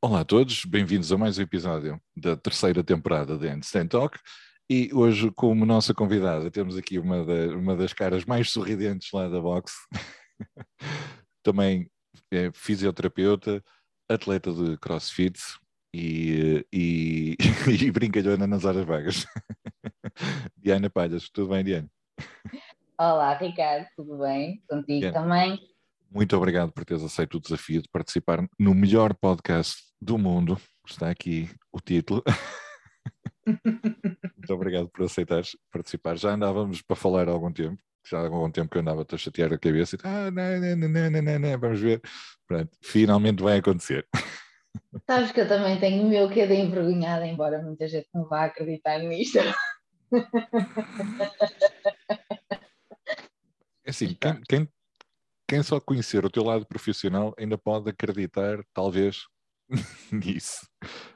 Olá a todos, bem-vindos a mais um episódio da terceira temporada de Handstand Talk. E hoje, como nossa convidada, temos aqui uma, da, uma das caras mais sorridentes lá da box, também é fisioterapeuta, atleta de crossfit e, e, e brincalhona nas horas vagas. Diana Palhas, tudo bem, Diana? Olá, Ricardo, tudo bem? Contigo Diana. também? Muito obrigado por teres aceito o desafio de participar no melhor podcast do mundo. Está aqui o título. Muito obrigado por aceitares participar. Já andávamos para falar há algum tempo. Já há algum tempo que eu andava a chatear a cabeça e ah, não, não, não, não, não, não, vamos ver. Pronto, finalmente vai acontecer. Sabes que eu também tenho o meu que é de envergonhada, embora muita gente não vá acreditar nisto. É assim, quem, quem, quem só conhecer o teu lado profissional ainda pode acreditar, talvez, nisso.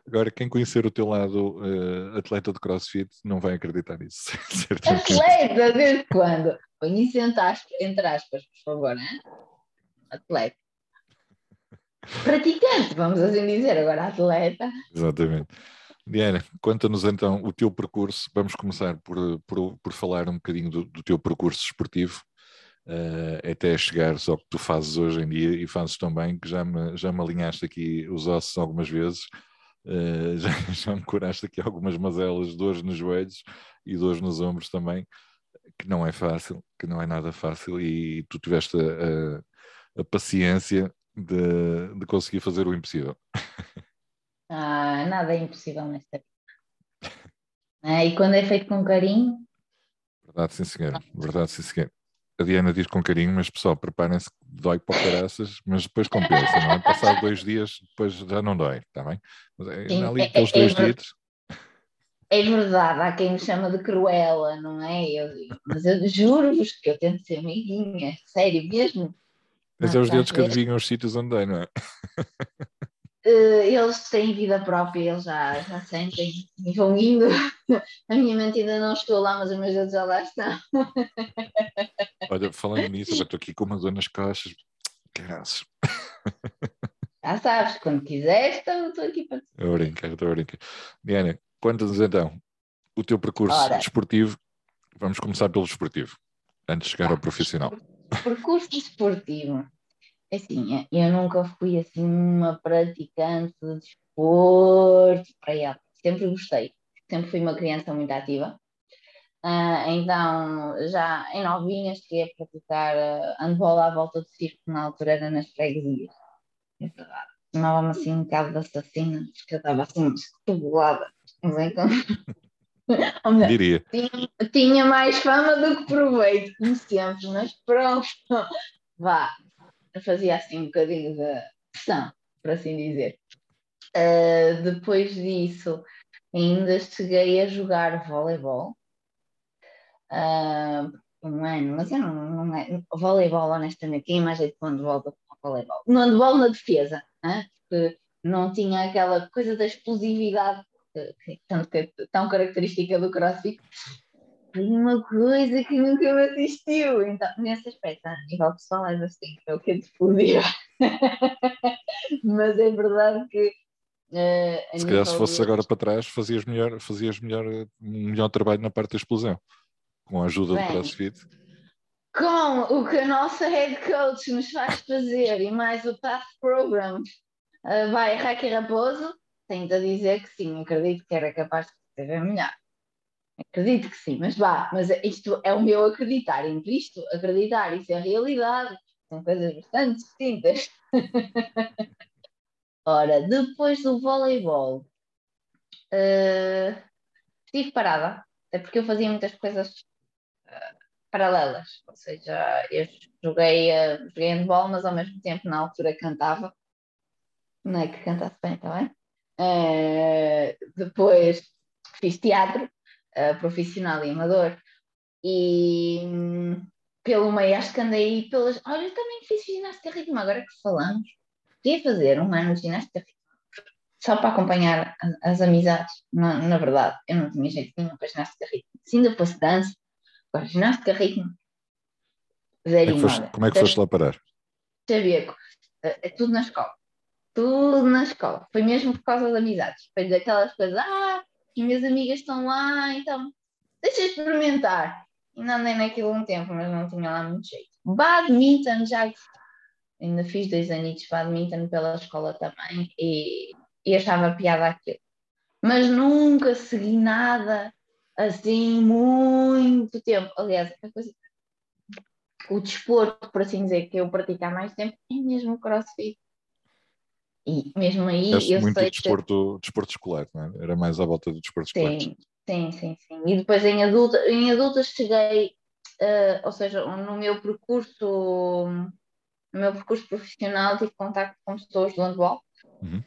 Agora, quem conhecer o teu lado uh, atleta de crossfit não vai acreditar nisso. atleta? Desde quando? Põe isso entre aspas, entre aspas, por favor, né? Atleta. Praticante, vamos assim dizer, agora atleta. Exatamente. Diana, conta-nos então o teu percurso. Vamos começar por, por, por falar um bocadinho do, do teu percurso esportivo uh, até chegares ao que tu fazes hoje em dia e fazes tão bem que já me, já me alinhaste aqui os ossos algumas vezes, uh, já, já me curaste aqui algumas mazelas, dores nos joelhos e dores nos ombros também, que não é fácil, que não é nada fácil e tu tiveste a, a, a paciência de, de conseguir fazer o impossível. Ah, nada é impossível nesta vida. Ah, e quando é feito com carinho. Verdade, sim, senhor. Verdade, sim, senhor a Diana diz com carinho, mas pessoal, preparem-se dói para caraças, mas depois compensa, não é? Passado dois dias, depois já não dói, está bem? Mas é, Sim, ali é, aqueles é, dois é, dias. É verdade, há quem me chama de cruela, não é? Eu, mas eu juro-vos que eu tento ser amiguinha, sério mesmo. Mas é os dedos que adivinham os sítios onde dói, não é? uh, eles têm vida própria, eles já, já sentem e vão indo. A minha mente ainda não estou lá, mas os meus dedos já lá estão. Olha, falando nisso, eu estou aqui com uma dor nas costas. Graças. Já sabes, quando quiseres, estou aqui para. Estou a brincar, estou a brincar. Diana, conta-nos então o teu percurso Ora. desportivo. Vamos começar pelo desportivo, antes de chegar ao profissional. Percurso desportivo. É assim, eu nunca fui assim uma praticante de desporto para ela. Sempre gostei. Sempre fui uma criança muito ativa. Uh, então, já em novinha, cheguei a praticar uh, handball à volta do circo, na altura era nas freguesias. É Chamava-me assim um bocado de assassina, porque eu estava assim estabulada. Diria. Tinha, tinha mais fama do que proveito, como sempre, mas pronto. Vá, fazia assim um bocadinho de pressão, por assim dizer. Uh, depois disso, ainda cheguei a jogar voleibol. Uh, um ano, mas eu não, não é. Voleibol, honestamente, quem mais é de quando volta para o voleibol? No handball na defesa, hein? porque não tinha aquela coisa da explosividade que, que, tanto que é tão característica do crossfit foi uma coisa que nunca me assistiu. Então, nesse aspecto, a nível pessoal, é assim, o que de poder. Mas é verdade que. Uh, se calhar, se fosse agora para trás, fazias melhor, fazias melhor, melhor trabalho na parte da explosão, com a ajuda Bem, do CrossFit. Com o que a nossa head coach nos faz fazer e mais o Path Program uh, vai Raquel Raposo, tenho a dizer que sim, acredito que era capaz de ser melhor. Acredito que sim, mas vá, mas isto é o meu acreditar. Entre isto, acreditar, isso é realidade. São coisas bastante distintas. Ora, depois do voleibol, uh, estive parada, até porque eu fazia muitas coisas uh, paralelas. Ou seja, eu joguei, uh, joguei handball, mas ao mesmo tempo, na altura, cantava. Não é que cantasse bem, está bem? Uh, depois fiz teatro uh, profissional e amador. E hum, pelo meio, acho que andei pelas. Olha, eu também fiz ginástica ritmo, agora que falamos. Queria fazer um ano de ginástica ritmo. só para acompanhar as amizades. Na, na verdade, eu não tinha jeito nenhum para ginástica ritmo. Se ainda fosse dança, agora ginástica ritmo, zero como é que foste, como é que foste lá parar? Xavier, é, é tudo na escola. Tudo na escola. Foi mesmo por causa das amizades. Foi daquelas coisas, ah, as minhas amigas estão lá, então deixa experimentar. E não andei naquilo um tempo, mas não tinha lá muito jeito. Badminton já ainda fiz dois anos de badminton pela escola também e, e achava piada aquilo. Mas nunca segui nada assim muito tempo. Aliás, a coisa, o desporto, por assim dizer, que eu pratico há mais tempo é mesmo o crossfit. E mesmo aí Feste eu muito sei desporto, que... desporto escolar, não é? Era mais à volta do desporto escolar. Sim, sim, sim, sim. E depois em adulta, em adultas cheguei, uh, ou seja, no meu percurso no meu percurso profissional tive contato com pessoas do handball, uhum.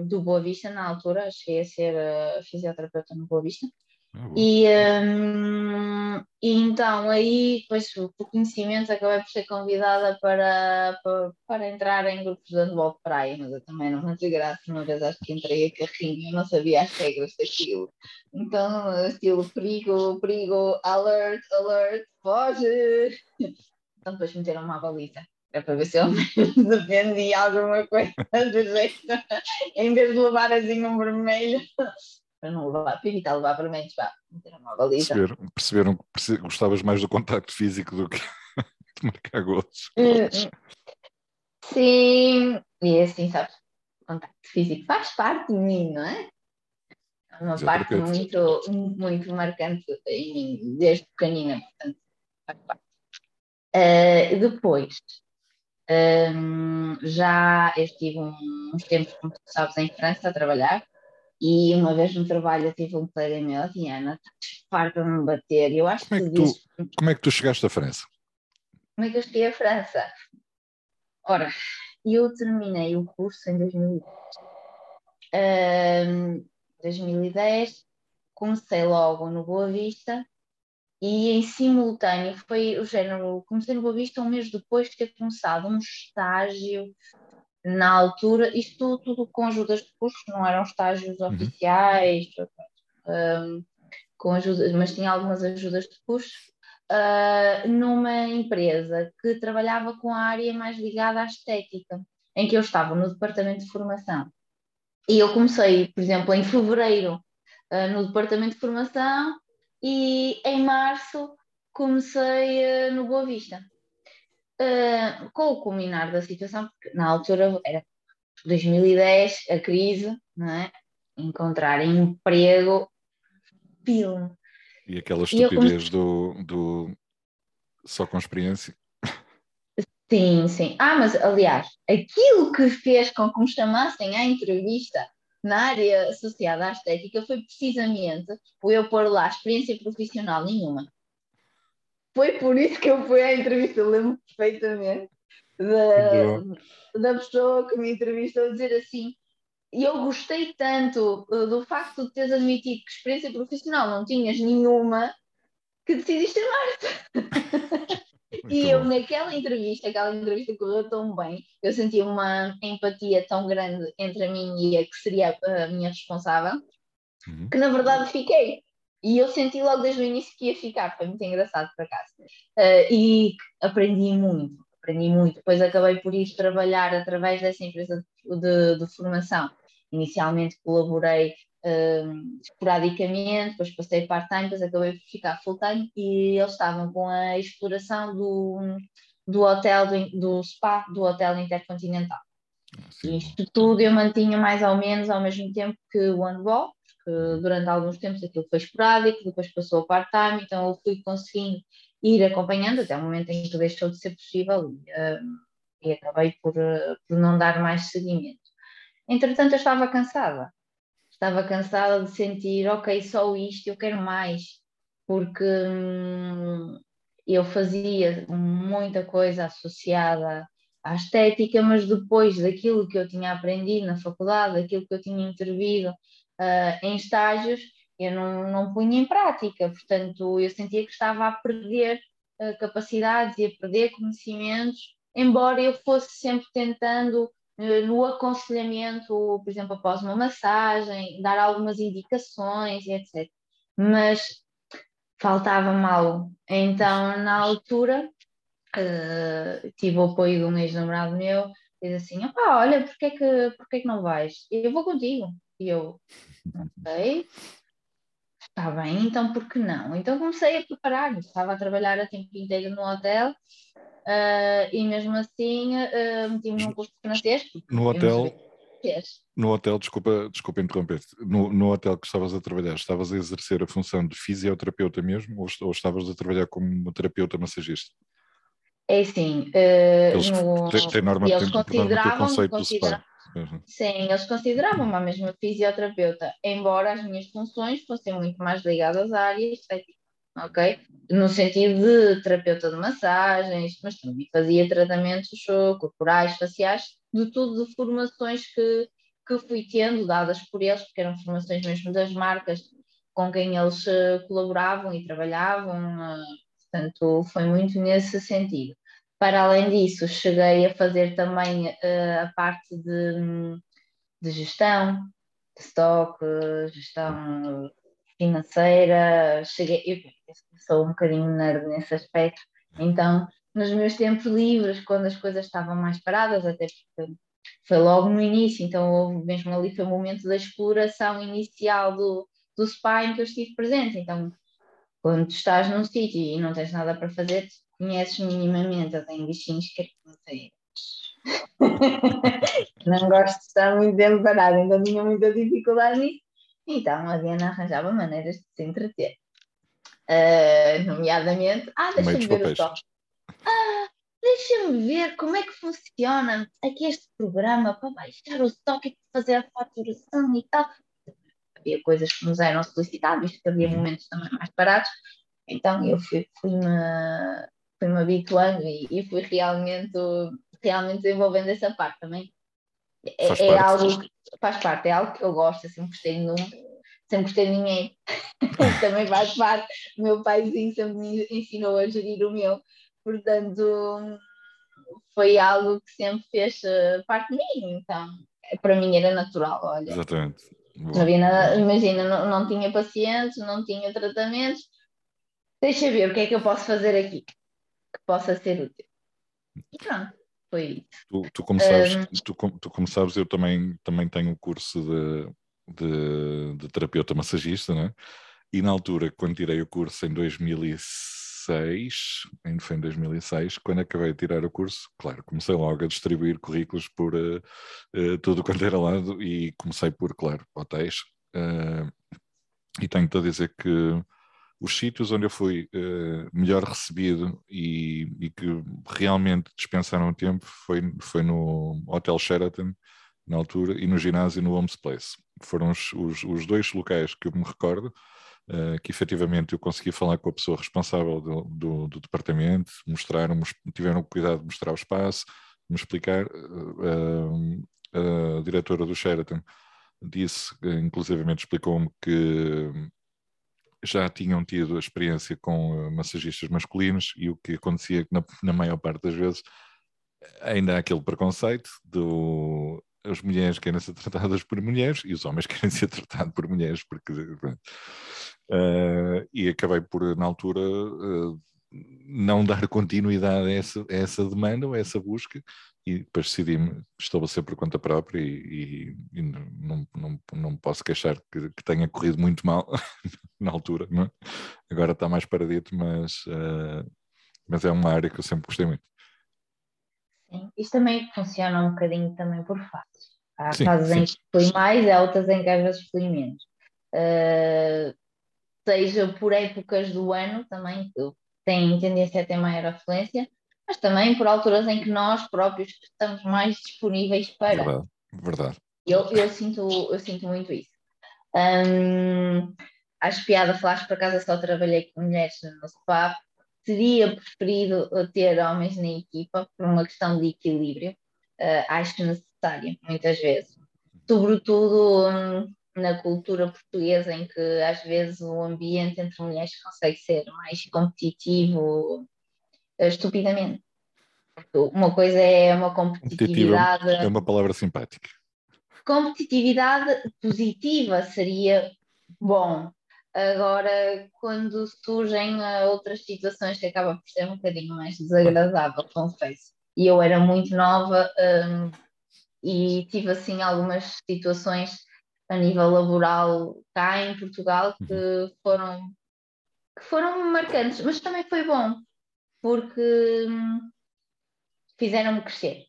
um, do Boa Vista na altura, cheguei a ser uh, fisioterapeuta no Boa Vista. Ah, e, um, e, então aí, depois por conhecimento, acabei por ser convidada para, para, para, entrar em grupos de handball de praia, mas eu também não me graça, uma vez acho que entrei a carrinho, eu não sabia as regras daquilo. Então, estilo perigo, perigo, alert, alert, foge! Então depois meteram uma baliza. É para ver se eu defendia alguma coisa do jeito, em vez de levar assim um vermelho, para não levar, para evitar levar vermelhos, pá, meteram uma baliza. Perceberam, perceberam que gostavas mais do contacto físico do que de marcar gols. Hum, sim, e é assim, sabes, o contacto físico faz parte de mim, não é? É uma parte muito, muito marcante em mim, desde pequenina, portanto, faz parte. Uh, depois, um, já estive uns tempos, como tu sabes, em França a trabalhar e uma vez no trabalho eu tive um colega meu, Diana, estás farta de me bater. Eu acho como, é que tu, como é que tu chegaste à França? Como é que eu cheguei à França? Ora, eu terminei o curso em 2010. Um, 2010 comecei logo no Boa Vista e em simultâneo foi o género, comecei no Boa Vista um mês depois de ter começado um estágio na altura, isto tudo com ajudas de curso, não eram estágios uhum. oficiais, um, com ajuda, mas tinha algumas ajudas de curso, uh, numa empresa que trabalhava com a área mais ligada à estética, em que eu estava no departamento de formação. E eu comecei, por exemplo, em fevereiro uh, no departamento de formação e em março comecei uh, no Boa Vista. Uh, com o culminar da situação, porque na altura era 2010, a crise, não é? encontrar emprego, filme. E aquela estupidez e do, do só com experiência. Sim, sim. Ah, mas aliás, aquilo que fez com que me chamassem à entrevista na área associada à estética foi precisamente o eu pôr lá experiência profissional nenhuma. Foi por isso que eu fui à entrevista, eu lembro perfeitamente da, da pessoa que me entrevistou dizer assim. E eu gostei tanto uh, do facto de teres admitido que experiência profissional não tinhas nenhuma que decidiste amar-te. e eu, naquela entrevista, aquela entrevista correu tão bem, eu senti uma empatia tão grande entre a mim e a que seria a minha responsável, uhum. que na verdade fiquei. E eu senti logo desde o início que ia ficar, foi muito engraçado por acaso. Uh, e aprendi muito, aprendi muito. Depois acabei por ir trabalhar através dessa empresa de, de, formação. Inicialmente colaborei uh, esporadicamente, depois passei part-time, depois acabei por ficar full-time e eles estavam com a exploração do, do hotel, do, do spa do hotel intercontinental. Sim. Isto tudo eu mantinha mais ou menos ao mesmo tempo que o handball, porque durante alguns tempos aquilo foi esporádico, depois passou a part-time, então eu fui conseguindo ir acompanhando até o momento em que deixou de ser possível e, uh, e acabei por, uh, por não dar mais seguimento. Entretanto, eu estava cansada, estava cansada de sentir, ok, só isto, eu quero mais, porque hum, eu fazia muita coisa associada à estética, mas depois daquilo que eu tinha aprendido na faculdade, daquilo que eu tinha intervido uh, em estágios, eu não, não punha em prática, portanto eu sentia que estava a perder uh, capacidades e a perder conhecimentos, embora eu fosse sempre tentando eh, no aconselhamento, por exemplo, após uma massagem, dar algumas indicações e etc. Mas faltava-me algo. Então, na altura, uh, tive o apoio de um ex-namorado meu, diz assim, opá, olha, porquê é que, porquê é que não vais? Eu vou contigo. E eu, ok, está bem, então por que não? Então comecei a preparar, estava a trabalhar a tempo inteiro no hotel uh, e mesmo assim uh, meti-me num curso de francês. No hotel, no hotel, desculpa, desculpa interromper no, no hotel que estavas a trabalhar, estavas a exercer a função de fisioterapeuta mesmo ou, ou estavas a trabalhar como terapeuta massagista? É assim, uh, eles, no, tem, tem norma, eles tem, consideravam, conceito considera, do spa. Uhum. Sim, eles consideravam-me a mesma fisioterapeuta, embora as minhas funções fossem muito mais ligadas à área estética, ok? No sentido de terapeuta de massagens, mas também fazia tratamentos corporais, faciais, de tudo de formações que, que fui tendo, dadas por eles, porque eram formações mesmo das marcas com quem eles eh, colaboravam e trabalhavam, eh, portanto, foi muito nesse sentido. Para além disso, cheguei a fazer também uh, a parte de, de gestão, de stock, gestão financeira. Cheguei, eu, sou um bocadinho nerd nesse aspecto, então nos meus tempos livres, quando as coisas estavam mais paradas, até porque foi logo no início, então mesmo ali foi o momento da exploração inicial do, do spa em que eu estive presente. Então, quando estás num sítio e não tens nada para fazer, conheces minimamente, eu tenho bichinhos que não sei. não gosto de estar muito tempo parado, então tinha muita dificuldade nisso. Então a Diana arranjava maneiras de se entreter. Uh, nomeadamente, ah, deixa-me ver o top. Ah, deixa-me ver como é que funciona aqui este programa para baixar o estoque e fazer a faturação e tal. Havia coisas que nos eram solicitadas, visto que havia momentos também mais parados. Então eu fui-me fui fui-me habituando e, e fui realmente, realmente desenvolvendo essa parte também. É, é algo que faz parte, é algo que eu gosto, sempre gostei de número, sempre gostei de ninguém. também faz parte. O meu paizinho sempre me ensinou a gerir o meu, portanto foi algo que sempre fez eh, parte de mim, então para mim era natural, olha. Exatamente. Não havia nada, imagina, não, não tinha pacientes, não tinha tratamentos, deixa ver o que é que eu posso fazer aqui que possa ser útil. E pronto, foi isso. Tu, tu, como, sabes, um, tu, tu, como sabes, eu também, também tenho um curso de, de, de terapeuta massagista, né? e na altura, quando tirei o curso em 2006, ainda foi em 2006, quando acabei de tirar o curso, claro, comecei logo a distribuir currículos por uh, uh, tudo quanto era lado e comecei por, claro, hotéis. Uh, e tenho-te a dizer que os sítios onde eu fui uh, melhor recebido e, e, que realmente dispensaram tempo foi, foi no Hotel Sheraton, na altura, e no ginásio no Homes Place. Foram os, os, os dois locais que eu me recordo uh, que efetivamente eu consegui falar com a pessoa responsável do, do, do departamento, mostraram, tiveram cuidado de mostrar o espaço, me explicar. Uh, a diretora do Sheraton disse, inclusivamente explicou-me que já tinham tido experiência com uh, massagistas masculinos e o que acontecia na, na maior parte das vezes ainda há aquele preconceito do as mulheres querem ser tratadas por mulheres e os homens querem ser tratados por mulheres porque uh, e acabei por na altura uh, não dar continuidade a essa, a essa demanda ou a essa busca e depois decidi-me estabelecer por conta própria e, e, e não, não, não posso queixar que, que, tenha corrido muito mal na altura, é? agora está mais paradito, mas, uh, mas é uma área que eu sempre gostei muito. Sim, isto também funciona um bocadinho também por fases. Há sim, fases sim. em que fui mais há outras em que às vezes fui menos. Uh, seja por épocas do ano também, têm tendência a ter maior afluência, mas também por alturas em que nós próprios estamos mais disponíveis para. Verdade, verdade. Eu, eu, sinto, eu sinto muito isso. Hum, acho piada falaste por acaso só trabalhei com mulheres no spa. Teria preferido ter homens na equipa por uma questão de equilíbrio. Uh, acho necessário, muitas vezes. Sobretudo hum, na cultura portuguesa, em que às vezes o ambiente entre mulheres consegue ser mais competitivo estupidamente. Uma coisa é uma competitividade. É uma palavra simpática. Competitividade positiva seria bom. Agora, quando surgem eh, outras situações que acaba por ser um bocadinho mais desagradável, confesso. E eu era muito nova um, e tive assim algumas situações a nível laboral cá em Portugal que uhum. foram, que foram marcantes, mas também foi bom, porque hum, fizeram-me crescer.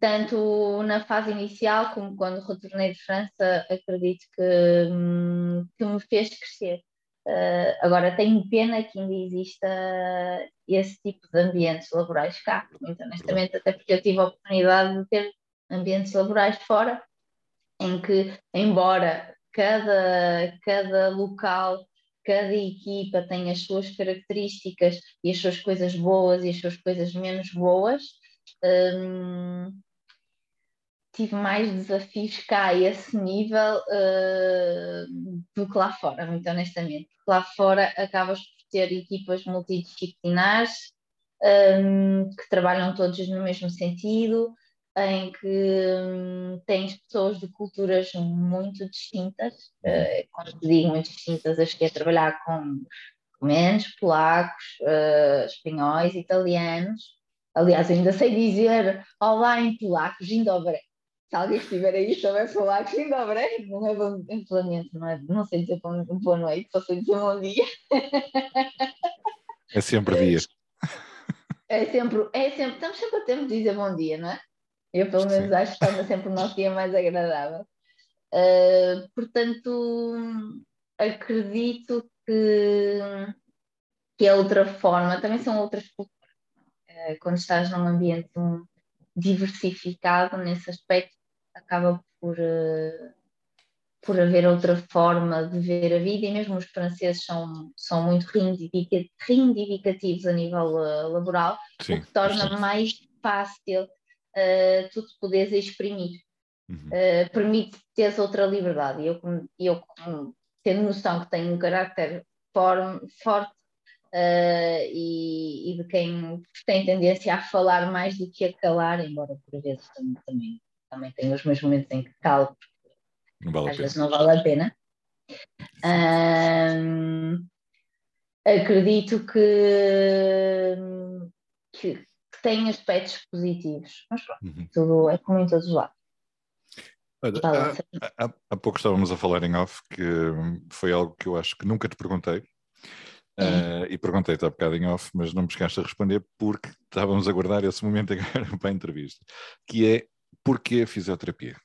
Tanto na fase inicial como quando retornei de França, acredito que, hum, que me fez crescer. Uh, agora, tenho pena que ainda exista esse tipo de ambientes laborais cá, muito honestamente, até porque eu tive a oportunidade de ter ambientes laborais fora, em que, embora cada, cada local, cada equipa tenha as suas características e as suas coisas boas e as suas coisas menos boas, um, tive mais desafios cá a esse nível uh, do que lá fora, muito honestamente. Lá fora acabas por ter equipas multidisciplinares um, que trabalham todos no mesmo sentido, em que um, tens pessoas de culturas muito distintas, uh, quando digo muito distintas, acho que é trabalhar com romanos, polacos, uh, espanhóis, italianos. Aliás, ainda sei dizer olá em polaco, Gindobre. Se alguém estiver aí souber falar Gindobre, não é bom implemento, não, é, não sei dizer boa noite, só sei dizer bom dia. É sempre dia. É sempre, é sempre, estamos sempre a tempo de dizer bom dia, não é? Eu, pelo menos, Sim. acho que torna sempre o nosso dia mais agradável. Uh, portanto, acredito que, que é outra forma, também são outras culturas. Uh, quando estás num ambiente diversificado nesse aspecto, acaba por, uh, por haver outra forma de ver a vida, e mesmo os franceses são, são muito reivindicativos a nível laboral, Sim, o que torna mais fácil uh, tu te podes exprimir. Uhum. Uh, permite teres outra liberdade. E eu, eu tendo noção que tenho um carácter forte uh, e, e, de quem tem tendência a falar mais do que a calar, embora por vezes também, também, também tenho os meus momentos em que calo, porque vale às vezes não vale a pena. Um, acredito que, que, têm aspectos positivos. Mas pronto, uhum. tudo é como em todos os lados. Olha, há, há, há, pouco estávamos a falar em off que foi algo que eu acho que nunca te perguntei. Uh, e perguntei-te há bocado em off, mas não me chegaste a responder porque estávamos a guardar esse momento agora para a entrevista, que é porquê a fisioterapia?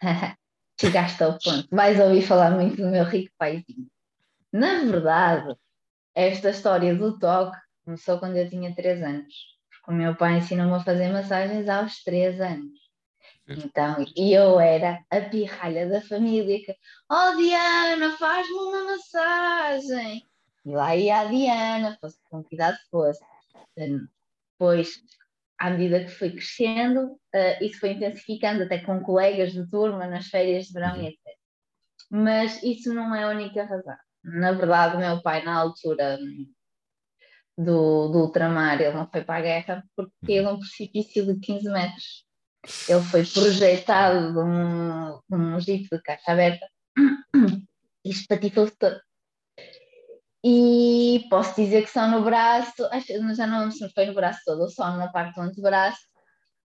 Chegaste ao ponto. Vais ouvir falar muito do meu rico paizinho. Na verdade, esta história do toque começou quando eu tinha 3 anos. O meu pai ensinou-me a fazer massagens aos três anos. Então, e eu era a pirralha da família que, oh Diana, faz-me uma massagem. E lá ia a Diana, fosse com que idade fosse. Depois, à medida que fui crescendo, uh, isso foi intensificando até com colegas de turma nas férias de verão e uhum. etc. Mas isso não é a única razão. Na verdade, o meu pai, na altura, do, do ultramar, ele não foi para a guerra porque caiu num precipício de 15 metros. Ele foi projetado de um, um jeep de caixa aberta e espatifou-se todo. E posso dizer que só no braço, acho, já não lembro se foi no braço todo ou só na parte do antebraço,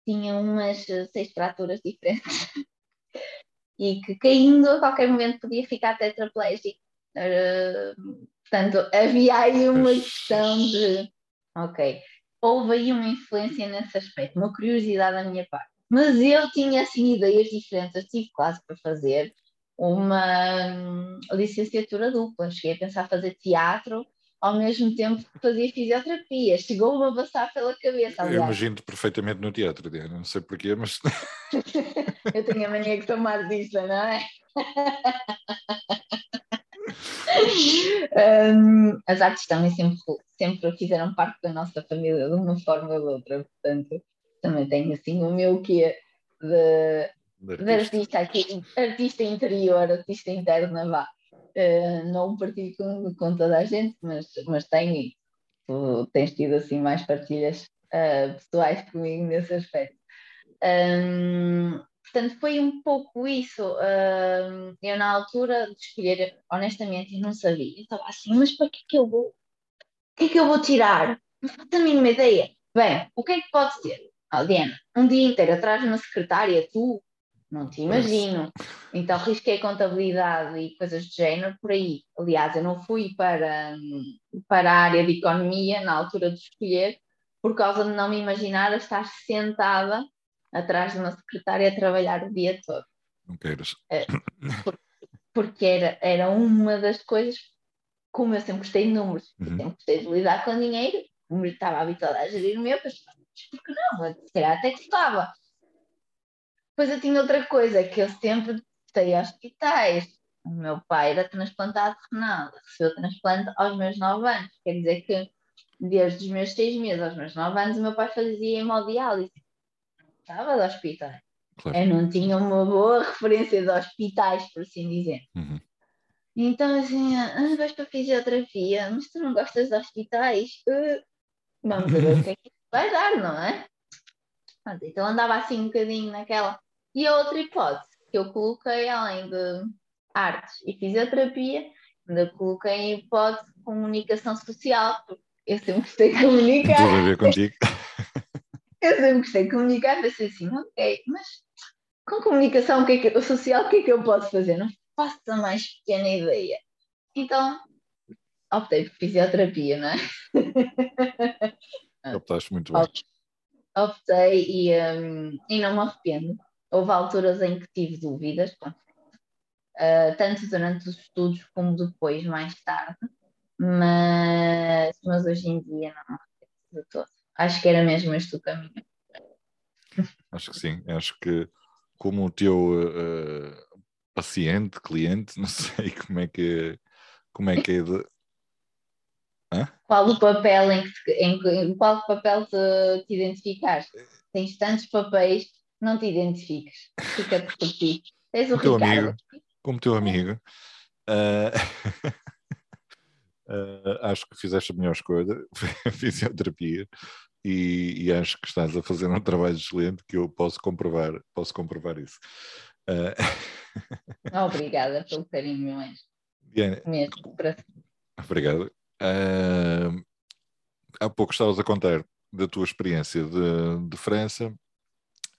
tinha umas seis fraturas diferentes. e que caindo a qualquer momento podia ficar tetraplégico. Uh, Portanto, havia aí uma questão de, ok, houve aí uma influência nesse aspecto, uma curiosidade da minha parte. Mas eu tinha assim ideias diferentes, eu tive quase para fazer uma hum, licenciatura dupla. Cheguei a pensar fazer teatro ao mesmo tempo que fazia fisioterapia. Chegou-me a passar pela cabeça. Aliás. Eu imagino perfeitamente no teatro, Diana. Não sei porquê, mas. eu tenho a mania de tomar disso, não é? um, as artes também sempre, sempre fizeram parte da nossa família de uma forma ou de outra, portanto, também tenho assim o meu que de, de, artista, aqui, artista interior, artista interna, vá. Uh, não partilho com, com toda a gente, mas, mas tenho e tu tens tido assim mais partilhas uh, pessoais comigo nesse aspecto. Um, portanto, foi um pouco isso. Um, eu, na altura de escolher, honestamente, não sabia. Eu estava assim, mas para que é que eu vou? O que é que eu vou tirar? Não faço a mínima ideia. Bem, o que é que pode ser? Oh, Diana, um dia inteiro atrás de uma secretária, tu, não te imagino. Então risquei contabilidade e coisas de género por aí. Aliás, eu não fui para, para a área de economia na altura de escolher, por causa de não me imaginar a estar sentada atrás de uma secretária a trabalhar o dia todo. Não queiras. É, porque era, era uma das coisas, como eu sempre gostei de números, uhum. sempre gostei de lidar com dinheiro, como estava habituada a gerir o meu, pensava, por que não? Se calhar até gostava. Depois eu tinha outra coisa, que eu sempre gostei hospitais. O meu pai era transplantado renal, recebeu transplante aos meus 9 anos. Quer dizer que desde os meus 6 meses aos meus 9 anos o meu pai fazia hemodiálise. Estava de hospitais. Claro. Eu não tinha uma boa referência de hospitais, por assim dizer. Uhum. Então, assim, ah, vais para a fisioterapia, mas tu não gostas de hospitais? Uh, vamos ver o que é que vai dar, não é? Então andava assim um bocadinho naquela. E a outra hipótese que eu coloquei, além de artes e fisioterapia, ainda coloquei a hipótese de comunicação social, porque eu sempre gostei de comunicar. Tudo a ver contigo. eu sempre gostei de comunicar, pensei assim, ok, mas com comunicação o que é que, social, o que é que eu posso fazer? Não faço a mais pequena ideia. Então, optei por fisioterapia, não é? Optaste muito bem. Optei e, um, e não me arrependo. Houve alturas em que tive dúvidas, uh, tanto durante os estudos como depois, mais tarde, mas, mas hoje em dia não me arrependo de todo. Acho que era mesmo este o caminho. Acho que sim, acho que como o teu uh, paciente, cliente, não sei como é que como é que é de, Hã? Qual o papel em que, te, em, em qual papel te, te identificaste? Tens tantos papéis, não te identifiques. Fica-te por ti. Tens o teu amigo, como teu amigo. Uh, uh, acho que fizeste a melhor escolha, a fisioterapia, e, e, acho que estás a fazer um trabalho excelente que eu posso comprovar, posso comprovar isso. Uh... Obrigada pelo carinho, Diana, mesmo. Para... Obrigado. Uh, há pouco estavas a contar da tua experiência de, de França,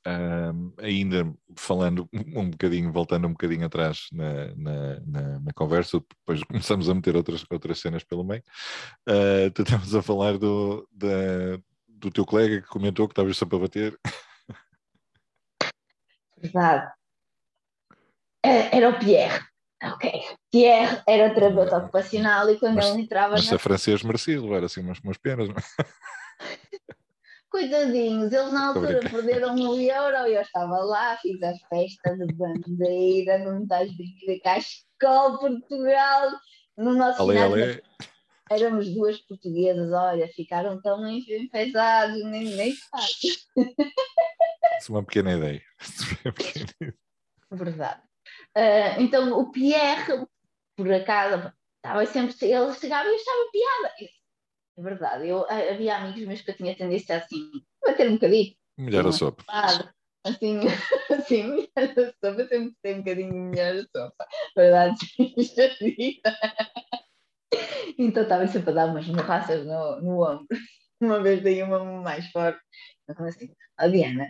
uh, ainda falando um bocadinho, voltando um bocadinho atrás na, na, na, na conversa, depois começamos a meter outras, outras cenas pelo meio. Uh, estamos a falar do, da, do teu colega que comentou que estavas sempre a bater. Verdade. É, era o Pierre. Ok. Pierre era terapeuta ocupacional e quando mas, ele entrava. Mas na... a francês merecia levar assim umas, umas penas, não é? Coitadinhos, eles na altura perderam um euro e eu estava lá, fiz a festa de bandeira, não estás de Cascol, Portugal, no nosso ale, ale. Éramos duas portuguesas, olha, ficaram tão enfesados, nem, nem fácil. Isso é uma pequena ideia. Verdade. Uh, então o Pierre, por acaso, estava sempre, ele chegava e achava piada. É verdade, eu, havia amigos meus que eu tinha tendência assim, bater um bocadinho. Melhor a sopa. Assim, assim, melhor a sopa, sempre gostei um bocadinho melhor a sopa. Verdade, Então estava sempre a dar umas morraças no, no ombro. Uma vez dei uma mais forte. Então assim, oh, Diana,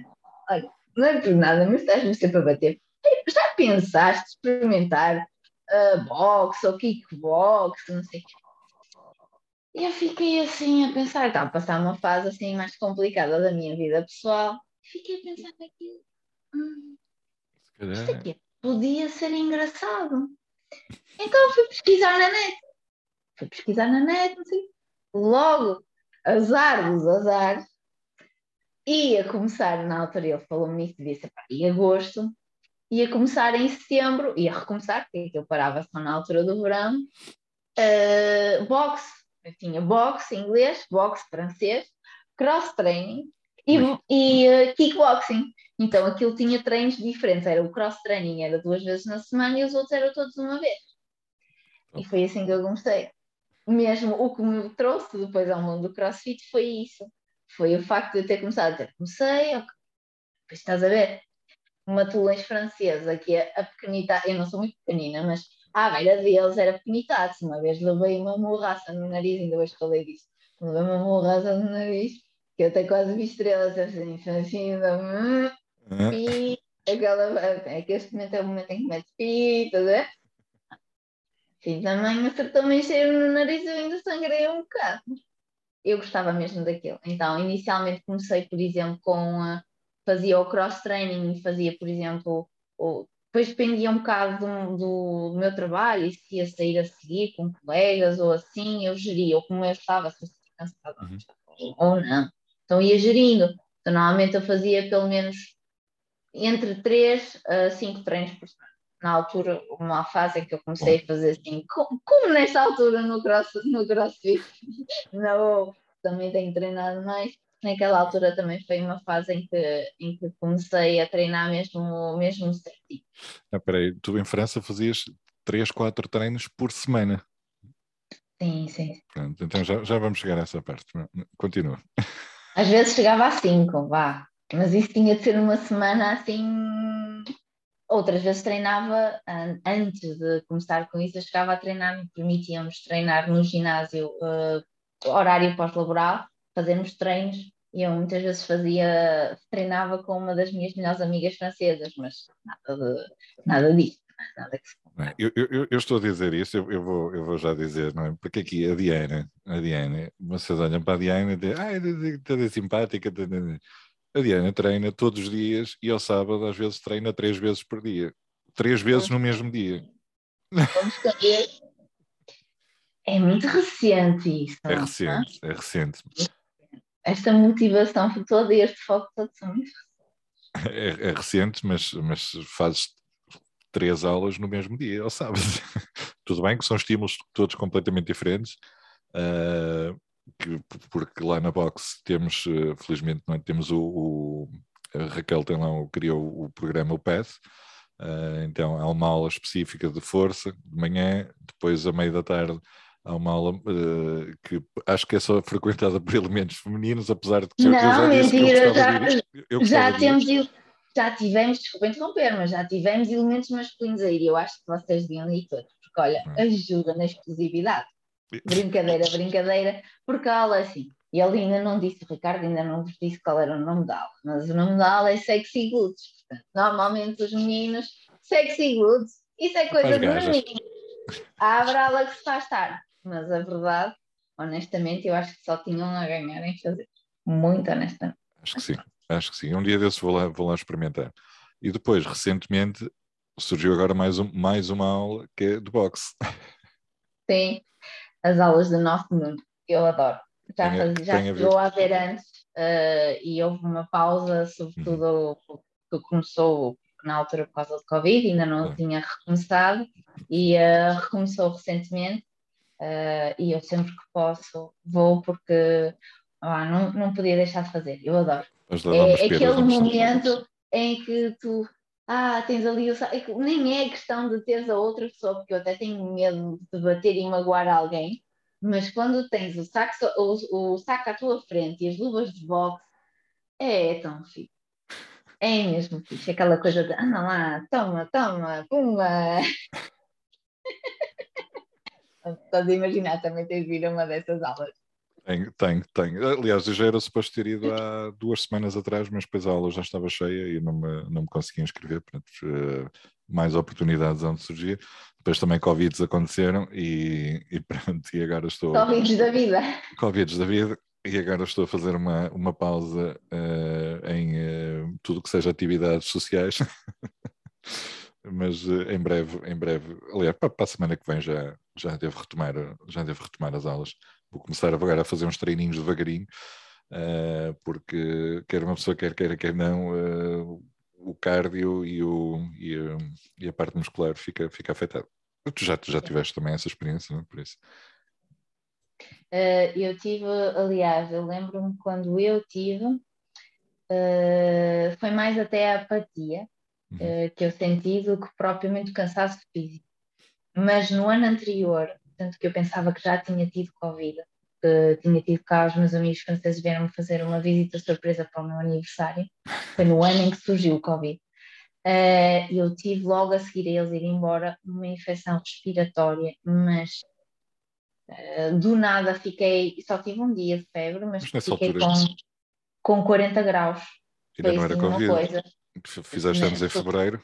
olha, não é por nada, mas estás-me sempre a bater já pensaste experimentar uh, boxe ou kickbox, não sei o quê? E eu fiquei assim a pensar, estava a passar uma fase assim mais complicada da minha vida pessoal. Fiquei a pensar naquilo. Hum, isto aqui podia ser engraçado. Então fui pesquisar na net. Fui pesquisar na net, não sei. Logo, azar dos azares, ia começar, na altura ele falou-me isso, disse, em agosto, ia começar em setembro, ia recomeçar, porque eu parava só na altura do verão, uh, boxe, eu tinha boxe inglês, boxe francês, cross training e, e uh, kickboxing. Então aquilo tinha treinos diferentes, era o cross training era duas vezes na semana e os outros eram todos uma vez. E foi assim que eu comecei. Mesmo o que me trouxe depois ao mundo do crossfit foi isso. foi o facto de eu ter começado a dizer, comecei, ok. Depois estás a ver, uma Toulon francesa que é a pequenita, eu não sou muito pequenina, mas à beira deles era pequenitaço. Uma vez levei uma morraça no nariz, ainda hoje falei disso, levei uma morraça no nariz, que eu até quase vi estrelas assim, assim, assim e aquela, é que este momento é o momento em que mete pi, tá né? Sim, também acertou-me encher no nariz e eu ainda sangrei um bocado. Eu gostava mesmo daquilo. Então, inicialmente comecei, por exemplo, com. Uh, fazia o cross-training e fazia, por exemplo, o, depois dependia um bocado do, do, meu trabalho e se ia sair a seguir com colegas ou assim, eu geria, ou como eu estava, se eu cansada uhum. ou não. Então ia gerindo. Então, normalmente eu fazia pelo menos entre 3 a 5 treinos por semana. Na altura, uma fase em que eu comecei a fazer assim, como, como nesta altura no, cross, no crossfit, não, também tenho treinado mais, naquela altura também foi uma fase em que, em que comecei a treinar mesmo, mesmo certinho. Ah, peraí, tu em França fazias 3, 4 treinos por semana. Sim, sim. Pronto, então já, já vamos chegar a essa parte. Continua. Às vezes chegava a 5, vá. Mas isso tinha de ser numa semana assim. Outras vezes treinava, antes de começar com isso, eu chegava a treinar, permitíamos treinar no ginásio uh, horário pós-laboral, fazermos treinos e eu muitas vezes fazia, treinava com uma das minhas melhores amigas francesas, mas nada, de, nada disso. Nada que... eu, eu, eu, estou a dizer isso, eu, eu, vou, eu vou já dizer, não é? Porque aqui a Diana, a Diana, vocês olham para a Diana e dizem, ah, é, é simpática. A Diana treina todos os dias e ao sábado às vezes treina três vezes por dia. Três vezes no mesmo dia. Vamos saber. É muito recente isso. É recente, é recente esta motivação toda e este foco todo são muito é, é recente, mas, mas fazes três aulas no mesmo dia, ao sábado. Tudo bem que são estímulos todos completamente diferentes, uh, que, porque lá na box temos, uh, felizmente, não é? temos o, o Raquel tem lá, criou o programa o PATH, uh, então há uma aula específica de força de manhã, depois a meio da tarde há uma aula uh, que acho que é só frequentada por elementos femininos, apesar de que não, já mentira, já, eu já temos já tivemos, desculpa interromper, mas já tivemos elementos masculinos aí, eu acho que vocês deviam ir todos, porque olha, hum. ajuda na exclusividade. Brincadeira, brincadeira, porque a aula é assim, e ele ainda não disse, o Ricardo ainda não vos disse qual era o nome da aula, mas o nome da aula é Sexy Goods, portanto, normalmente os meninos, Sexy Goods, isso é coisa de meninos. Abre a aula que se faz tarde mas a verdade, honestamente, eu acho que só tinham a ganhar em fazer. Muito honestamente. Acho que sim, acho que sim. Um dia desses vou lá, vou lá experimentar. E depois, recentemente, surgiu agora mais, um, mais uma aula que é de boxe. Sim, as aulas do nosso mundo, eu adoro. Já, já chegou a, a ver antes uh, e houve uma pausa, sobretudo uhum. que começou na altura por causa do Covid, ainda não uhum. tinha recomeçado e uh, recomeçou recentemente uh, e eu sempre que posso vou porque ah, não, não podia deixar de fazer, eu adoro. É aquele momento em que tu ah, tens ali o saco. É nem é questão de teres a outra pessoa, porque eu até tenho medo de bater e magoar alguém, mas quando tens o saco, o, o saco à tua frente e as luvas de boxe, é tão fixe. É mesmo fixe, aquela coisa de anda lá, toma, toma, pumba. Estás a imaginar, também tens vir a uma dessas aulas. Tenho, tenho, tenho. Aliás, eu já era suposto ter ido há duas semanas atrás, mas depois a aula já estava cheia e não me, não me conseguia inscrever. Portanto, uh, mais oportunidades onde surgir. Depois também Covids aconteceram e, e pronto, e agora estou. Covids da vida. Covids da vida. E agora estou a fazer uma, uma pausa uh, em uh, tudo que seja atividades sociais. mas uh, em breve, em breve, aliás, para, para, a semana que vem já, já, devo retomar, já devo retomar as aulas. Vou começar agora a fazer uns treininhos devagarinho, uh, porque quer uma pessoa quer queira, quer não, uh, o cardio e, o, e, a, e, a parte muscular fica, fica afetada. Tu já, tu já tiveste também essa experiência, não? É? por isso. eu tive, aliás, eu lembro-me quando eu tive, foi mais até a apatia, uhum. uh, que eu senti do que propriamente o cansaço físico. Mas no ano anterior, tanto que eu pensava que já tinha tido Covid, porque tinha tido cá os meus amigos franceses vieram-me fazer uma visita surpresa para o meu aniversário. Foi no ano em que surgiu o Covid. Uh, eu tive logo a seguir a eles ir embora uma infecção respiratória, mas uh, do nada fiquei, só tive um dia de febre, mas, mas fiquei com, com 40 graus. Ainda não era assim Covid. Coisa. Fizeste anos em fevereiro,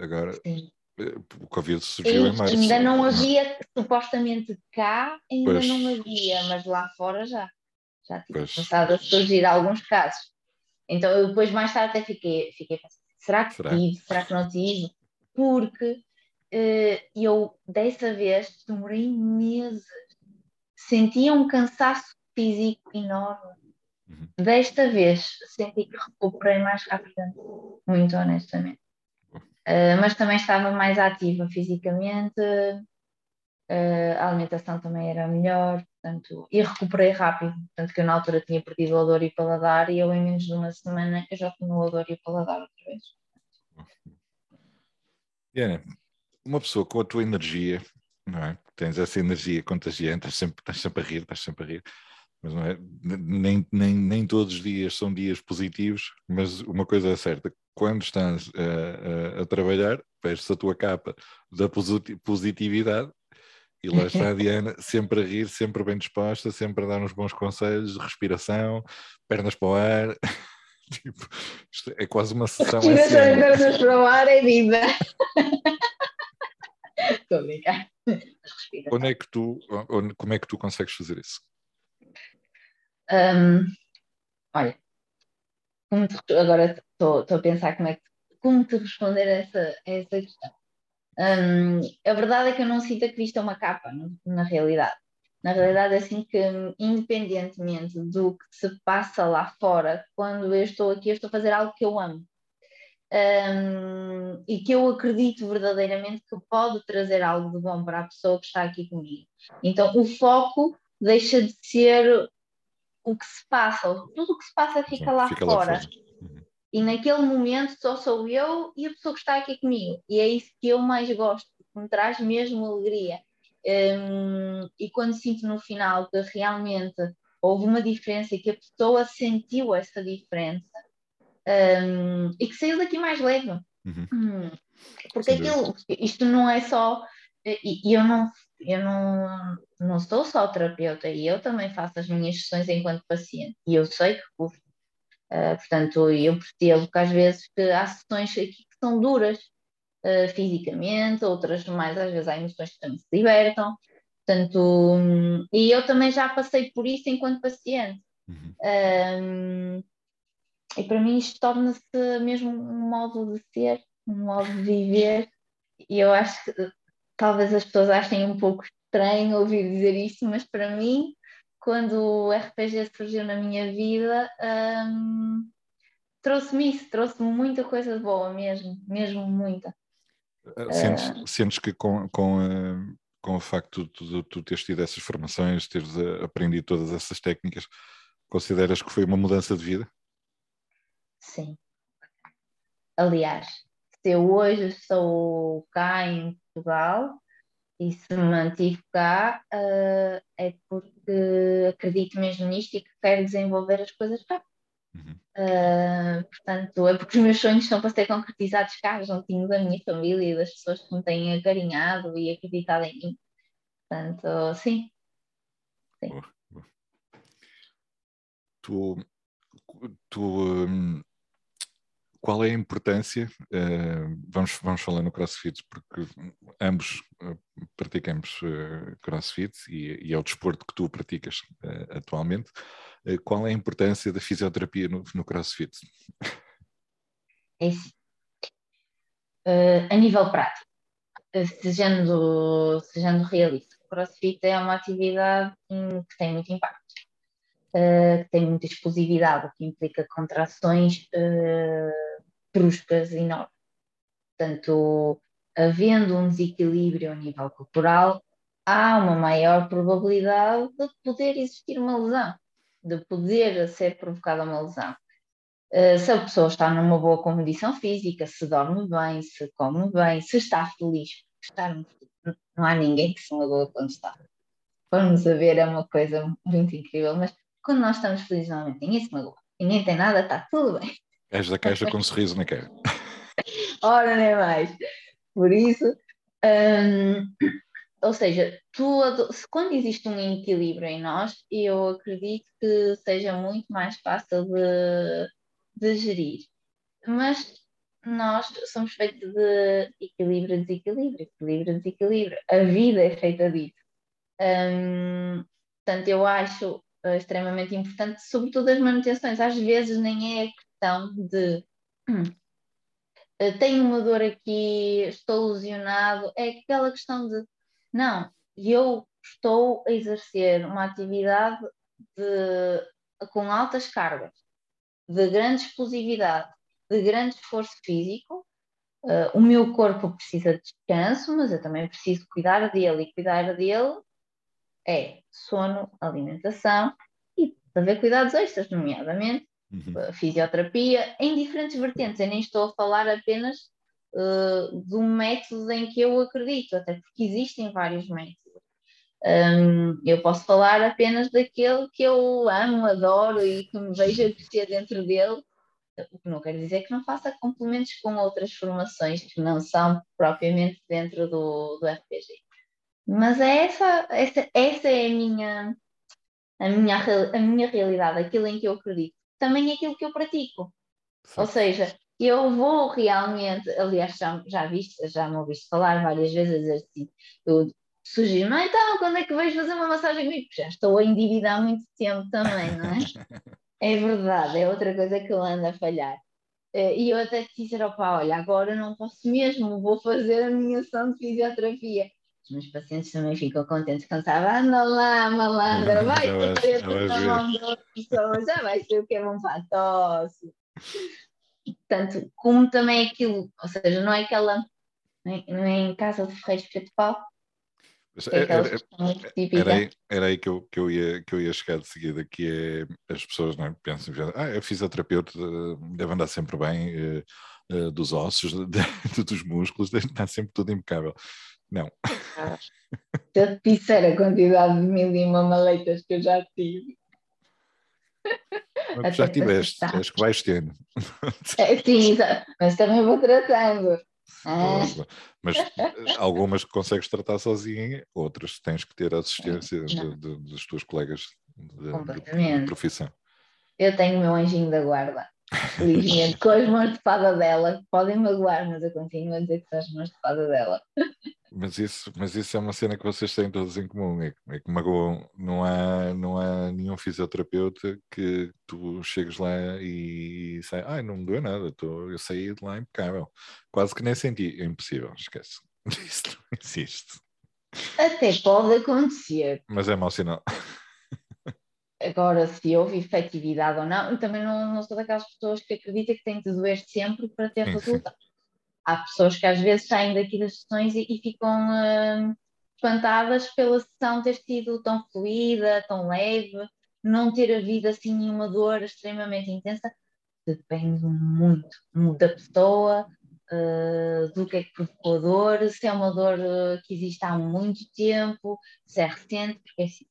agora Sim. Eh, o Covid surgiu e, em março. Ainda não havia, supostamente cá, ainda pois. não havia, mas lá fora já. Já tinha pois. começado a surgir alguns casos. Então eu depois mais tarde até fiquei, fiquei pensando, será que será? tive, será que não tive? Porque uh, eu dessa vez demorei meses, sentia um cansaço físico enorme. Uhum. Desta vez senti que recuperei mais rapidamente, muito honestamente. Uh, mas também estava mais ativa fisicamente, uh, a alimentação também era melhor, portanto, e recuperei rápido, tanto que eu na altura tinha perdido o odor e o paladar e eu em menos de uma semana eu já tinha o odor e o paladar outra vez. Diana, uma pessoa com a tua energia, não é? Tens essa energia contagiante, estás sempre, estás sempre a rir, estás sempre a rir, mas não é? Nem, nem, nem todos os dias são dias positivos, mas uma coisa é certa, quando estás a, a, a trabalhar, vestes a tua capa da positividade e lá está a Diana, sempre a rir, sempre bem disposta, sempre a dar uns bons conselhos respiração, pernas para o ar. tipo, é quase uma sessão. Respiração e pernas para o ar é vida. Estou a brincar. Onde é que tu, onde, como é que tu consegues fazer isso? Um, olha, agora estou a pensar como é que como te responder a essa, a essa questão. Um, a verdade é que eu não sinto que é uma capa, na realidade. Na realidade, é assim que, independentemente do que se passa lá fora, quando eu estou aqui, eu estou a fazer algo que eu amo. Um, e que eu acredito verdadeiramente que pode trazer algo de bom para a pessoa que está aqui comigo. Então, o foco deixa de ser o que se passa, tudo o que se passa fica lá fica fora. Lá fora. Uhum. E naquele momento só sou eu e a pessoa que está aqui comigo. E é isso que eu mais gosto, que me traz mesmo alegria. Um, e quando sinto no final que realmente houve uma diferença e que a pessoa sentiu essa diferença um, e que saiu daqui mais leve. Uhum. Hum, porque aquilo, isto não é só. E eu não eu não, não sou só terapeuta e eu também faço as minhas sessões enquanto paciente e eu sei que custa. Uh, portanto, eu percebo que às vezes que há sessões aqui que são duras uh, fisicamente, outras mais, às vezes há emoções que também se libertam. Portanto, um, e eu também já passei por isso enquanto paciente. Uhum. Um, e para mim isto torna-se mesmo um modo de ser, um modo de viver. E eu acho que talvez as pessoas achem um pouco estranho ouvir dizer isto, mas para mim, quando o RPG surgiu na minha vida, um, trouxe-me isso, trouxe-me muita coisa boa mesmo, mesmo muita. Ah, sentes, uh, sentes que com, com, uh, com o facto de tu, teres tido essas formações, teres aprendido todas essas técnicas, consideras que foi uma mudança de vida? Sim. Aliás, se eu hoje estou cá em Portugal e se me mantive cá, uh, é porque acredito mesmo nisto e que quero desenvolver as coisas cá. Uhum. Uh, portanto, é porque os meus sonhos são para ser concretizados cá, juntinho da minha família e das pessoas que me têm acarinhado e acreditado em mim. Portanto, sim. sim. Boa, boa. Tu, tu um qual é a importância, uh, vamos, vamos falar no CrossFit, porque ambos uh, praticamos uh, CrossFit e, e, é o desporto que tu praticas atualmente, qual é a importância da fisioterapia no, no CrossFit? É sim. a nível prático, sejando, sejando realista, o CrossFit é uma atividade que tem muito impacto. que tem muita explosividade, o que implica contrações bruscas enormes. Portanto, havendo um desequilíbrio a nível corporal, há uma maior probabilidade de poder existir uma lesão, de poder ser provocada uma lesão. Uh, se a pessoa está numa boa condição física, se dorme bem, se come bem, se está feliz, estar não há ninguém que se magoa quando está. formos a ver, é uma coisa muito incrível, mas quando nós estamos felizes, normalmente ninguém se magoa, ninguém tem nada, está tudo bem. És da caixa com um sorriso na cara. Ora, nem mais. Por isso, hum, ou seja, tudo, quando existe um equilíbrio em nós, eu acredito que seja muito mais fácil de, de gerir. Mas nós somos feitos de equilíbrio, desequilíbrio, equilíbrio, desequilíbrio. A vida é feita disso. Hum, portanto, eu acho uh, extremamente importante, sobretudo as manutenções. Às vezes nem é questão de uh, tenho uma dor aqui, estou lesionado, é aquela questão de não, eu estou a exercer uma atividade de, com altas cargas, de grande explosividade, de grande esforço físico. Uh, o meu corpo precisa de descanso, mas eu também preciso cuidar dele. E cuidar dele é sono, alimentação e haver cuidados extras, nomeadamente uhum. fisioterapia, em diferentes vertentes. Eu nem estou a falar apenas uh, um método em que eu acredito, até porque existem vários métodos. Um, eu posso falar apenas daquele que eu amo, adoro e que me vejo a crescer dentro dele, o que não quer dizer que não faça complementos com outras formações que não são propriamente dentro do, do RPG. Mas é essa, essa, essa é a minha, a, minha, a minha realidade, aquilo em que eu acredito. Também é aquilo que eu pratico. Sim. Ou seja, eu vou realmente, aliás, já, já viste, já me ouviste falar várias vezes assim, eu sugiro, ah, então, quando é que vais fazer uma massagem comigo? Já estou a endividar há muito tempo também, não é? é verdade, é outra coisa que eu ando a falhar. Eh, e eu até te disse, opa, olha, agora não posso mesmo, vou fazer a minha ação de fisioterapia. Os meus pacientes também ficam contentes quando sabem, anda lá, malandra, vai ter na mão de outra pessoa, já vai ser o que é bom para a tosse. Portanto, como também aquilo, ou seja, não é aquela, não é em casa de ferreiros preto pau, é era, era, era, aí, que eu, que, eu ia, que eu ia chegar de seguida, que é as pessoas não é, pensam, ah, a fisioterapeuta deve andar sempre bem uh, uh, dos ossos, de, dos músculos, estar sempre tudo impecável. Não. Ah, se eu te disser a quantidade de mil e uma maleitas que eu já tive. Mas já tiveste, acho que vais tendo. É, sim, mas também vou tratando. Ah. Mas eh, algumas que consegues tratar sozinha, outras tens que ter a assistência de, de, dos teus colegas de, de, profissão. Eu tenho o meu anjinho da guarda, felizmente, com as mãos de fada dela, podem magoar, mas eu continuo a dizer que são as mãos de fada dela. Mas isso, mas isso é uma cena que vocês têm todos em comum, é, é que magoam, não há, não há nenhum fisioterapeuta que tu chegues lá e sai, ai, não me doeu nada, tô, eu saí de lá impecável. Quase que nem senti, é impossível, esquece. Isso não existe. Até pode acontecer. Mas é mau sinal. Agora, se houve efetividade ou não, eu também não, não sou daquelas pessoas que acreditam que tem de doer sempre para ter resultado há pessoas que às vezes saem daqui das sessões e, e ficam uh, espantadas pela sessão ter sido tão fluida, tão leve, não ter havido assim nenhuma dor extremamente intensa. Depende muito, muito da pessoa, uh, do que é que provocou a dor, se é uma dor uh, que existe há muito tempo, se é recente, porque é assim,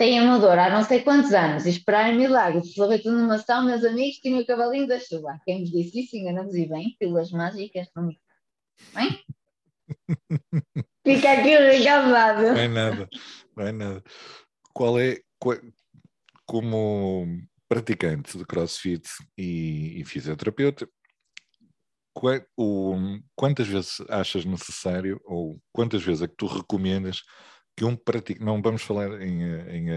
tem amador há não sei quantos anos e esperar milagres, resolver tudo numa ação, meus amigos, tinham o cavalinho da chuva. Quem nos disse isso, enganamos e bem, pílulas mágicas, não Bem? Fica aqui o recado Não é nada, não é nada. Qual é, qual, como praticante de crossfit e, e fisioterapeuta, o, quantas vezes achas necessário ou quantas vezes é que tu recomendas que um praticante, não vamos falar em, em,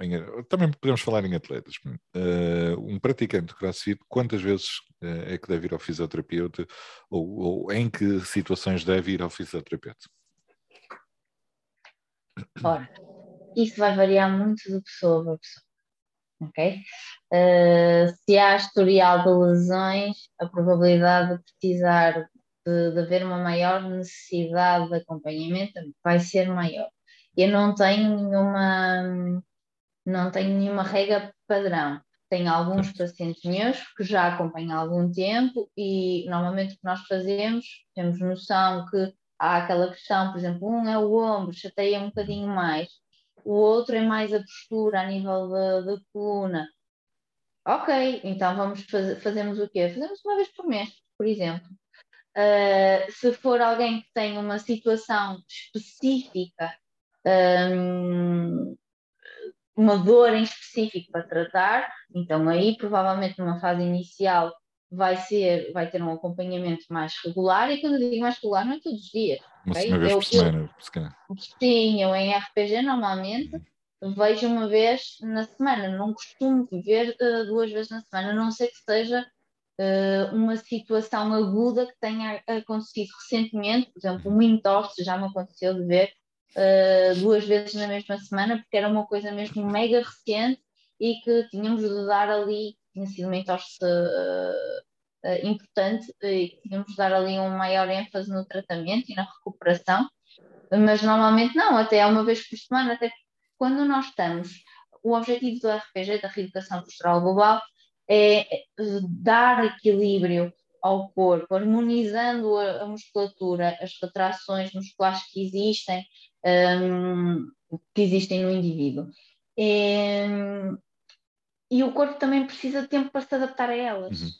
em, também podemos falar em atletas, uh, um praticante de crossfit, quantas vezes uh, é que deve ir ao fisioterapeuta ou, ou, em que situações deve ir ao fisioterapeuta? Ora, isso vai variar muito de pessoa para pessoa, ok? Uh, se há historial de lesões, a probabilidade de precisar de, de haver uma maior necessidade de acompanhamento vai ser maior eu não tenho nenhuma, não tenho nenhuma regra padrão. Tenho alguns pacientes meus que já acompanham há algum tempo e normalmente o que nós fazemos, temos noção que há aquela questão, por exemplo, um é o ombro, chateia um bocadinho mais, o outro é mais a postura a nível da, da coluna. Ok, então vamos fazer, fazemos o quê? Fazemos uma vez por mês, por exemplo. Uh, se for alguém que tem uma situação específica, um, uma dor em específico para tratar, então aí provavelmente numa fase inicial vai ser, vai ter um acompanhamento mais regular, e quando eu digo mais regular, não é todos os dias. Uma, okay? uma vez eu, por semana, se calhar. Sim, eu em RPG normalmente vejo uma vez na semana, não costumo ver uh, duas vezes na semana, a não ser que seja uh, uma situação aguda que tenha acontecido recentemente, por exemplo, uma entorse já me aconteceu de ver uh, duas vezes na mesma semana, porque era uma coisa mesmo mega recente e que tínhamos de dar ali tinha sido uma entorse uh, uh, importante e tínhamos de dar ali um maior ênfase no tratamento e na recuperação, mas normalmente não, até uma vez por semana, até quando nós estamos, o objetivo do RPG, da reeducação postural global, é dar equilíbrio ao corpo, harmonizando a, a musculatura, as retrações musculares que existem, um, que existem no indivíduo. E, e o corpo também precisa de tempo para se adaptar a elas. Uhum.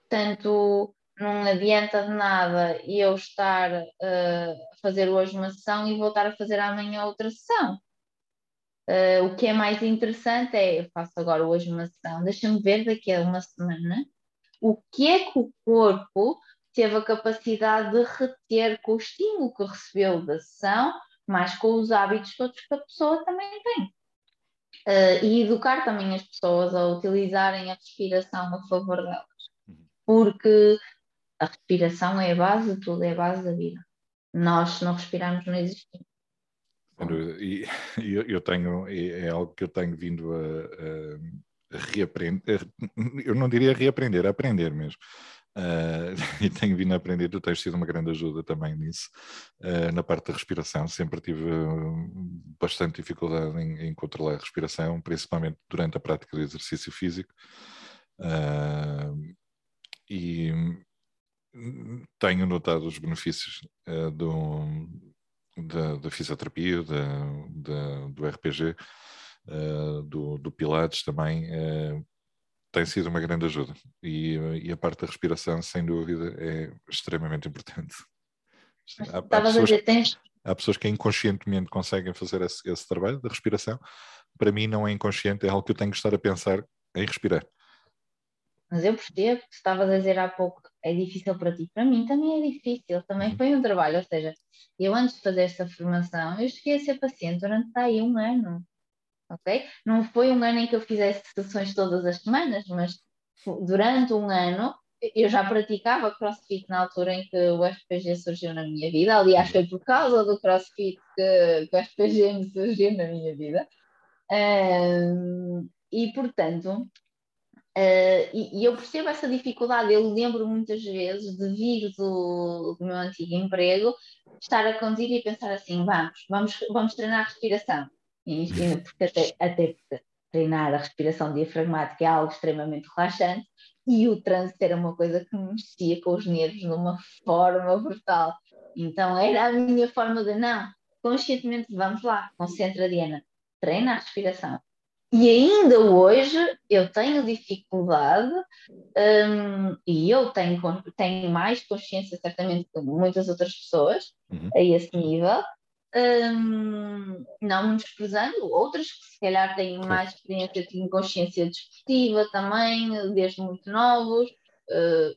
Portanto, não adianta de nada eu estar uh, a fazer hoje uma sessão e voltar a fazer amanhã outra sessão. Uh, o que é mais interessante é, eu faço agora hoje uma sessão, deixa-me ver daqui a uma semana o que é que o corpo teve a capacidade de reter com o estímulo que recebeu da sessão, mais com os hábitos todos que a pessoa também tem. Uh, e educar também as pessoas a utilizarem a respiração a favor delas, uhum. porque a respiração é a base de tudo, é a base da vida. Nós, se não respirarmos, não existimos. E, e eu tenho, é algo que eu tenho vindo a, a, reaprender, eu não diria reaprender, a aprender mesmo. Uh, e tenho vindo a aprender, tu tens sido uma grande ajuda também nisso, uh, na parte da respiração. Sempre tive uh, bastante dificuldade em, em, controlar a respiração, principalmente durante a prática do exercício físico. e tenho notado os benefícios do, da, da, fisioterapia, da, da, do RPG, do, do Pilates também tem sido uma grande ajuda. E, e, a parte da respiração, sem dúvida, é extremamente importante. Há, há, pessoas, há, pessoas, que inconscientemente conseguem fazer esse, esse, trabalho da respiração. Para mim, não é inconsciente, é algo que eu tenho que estar a pensar em respirar. Mas eu percebo que estavas a dizer há pouco, é difícil para ti. Para mim também é difícil, também uhum. foi um trabalho. Ou seja, eu antes de fazer esta formação, eu cheguei a ser paciente durante aí um ano ok? Não foi um ano em que eu fizesse sessões todas as semanas, mas durante um ano eu já praticava crossfit na altura em que o FPG surgiu na minha vida. Aliás, foi por causa do crossfit que, que o FPG me surgiu na minha vida. Um, e, portanto, uh, e, e, eu percebo essa dificuldade. Eu lembro muitas vezes de vir do, do meu antigo emprego, estar a conduzir e pensar assim: vamos, vamos, vamos treinar a respiração porque até, até treinar a respiração diafragmática é algo extremamente relaxante e o trânsito era uma coisa que me mexia com os nervos de uma forma brutal. Então era a minha forma de não, conscientemente vamos lá, concentra Diana, treina a respiração. E ainda hoje eu tenho dificuldade, um, e eu tenho, tenho mais consciência, certamente, que muitas outras pessoas uhum. a esse nível, um, não menosprezando, outras que se calhar têm mais experiência, têm consciência desportiva também, desde muito novos. Uh,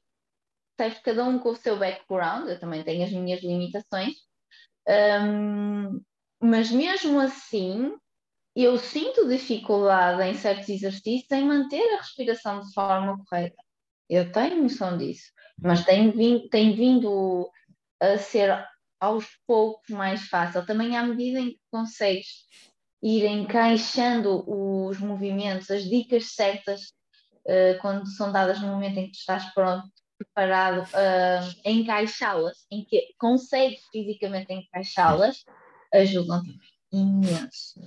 cada um com o seu background, eu também tenho as minhas limitações, um, mas mesmo assim eu sinto dificuldade em certos exercícios em manter a respiração de forma correta. Eu tenho noção disso, mas tem vindo, tem vindo a ser aos poucos mais fácil. Também à medida em que consegues ir encaixando os movimentos, as dicas certas, uh, quando são dadas no momento em que tu estás pronto, preparado uh, a encaixá-las, em que consegues fisicamente encaixá-las, ajudam imenso.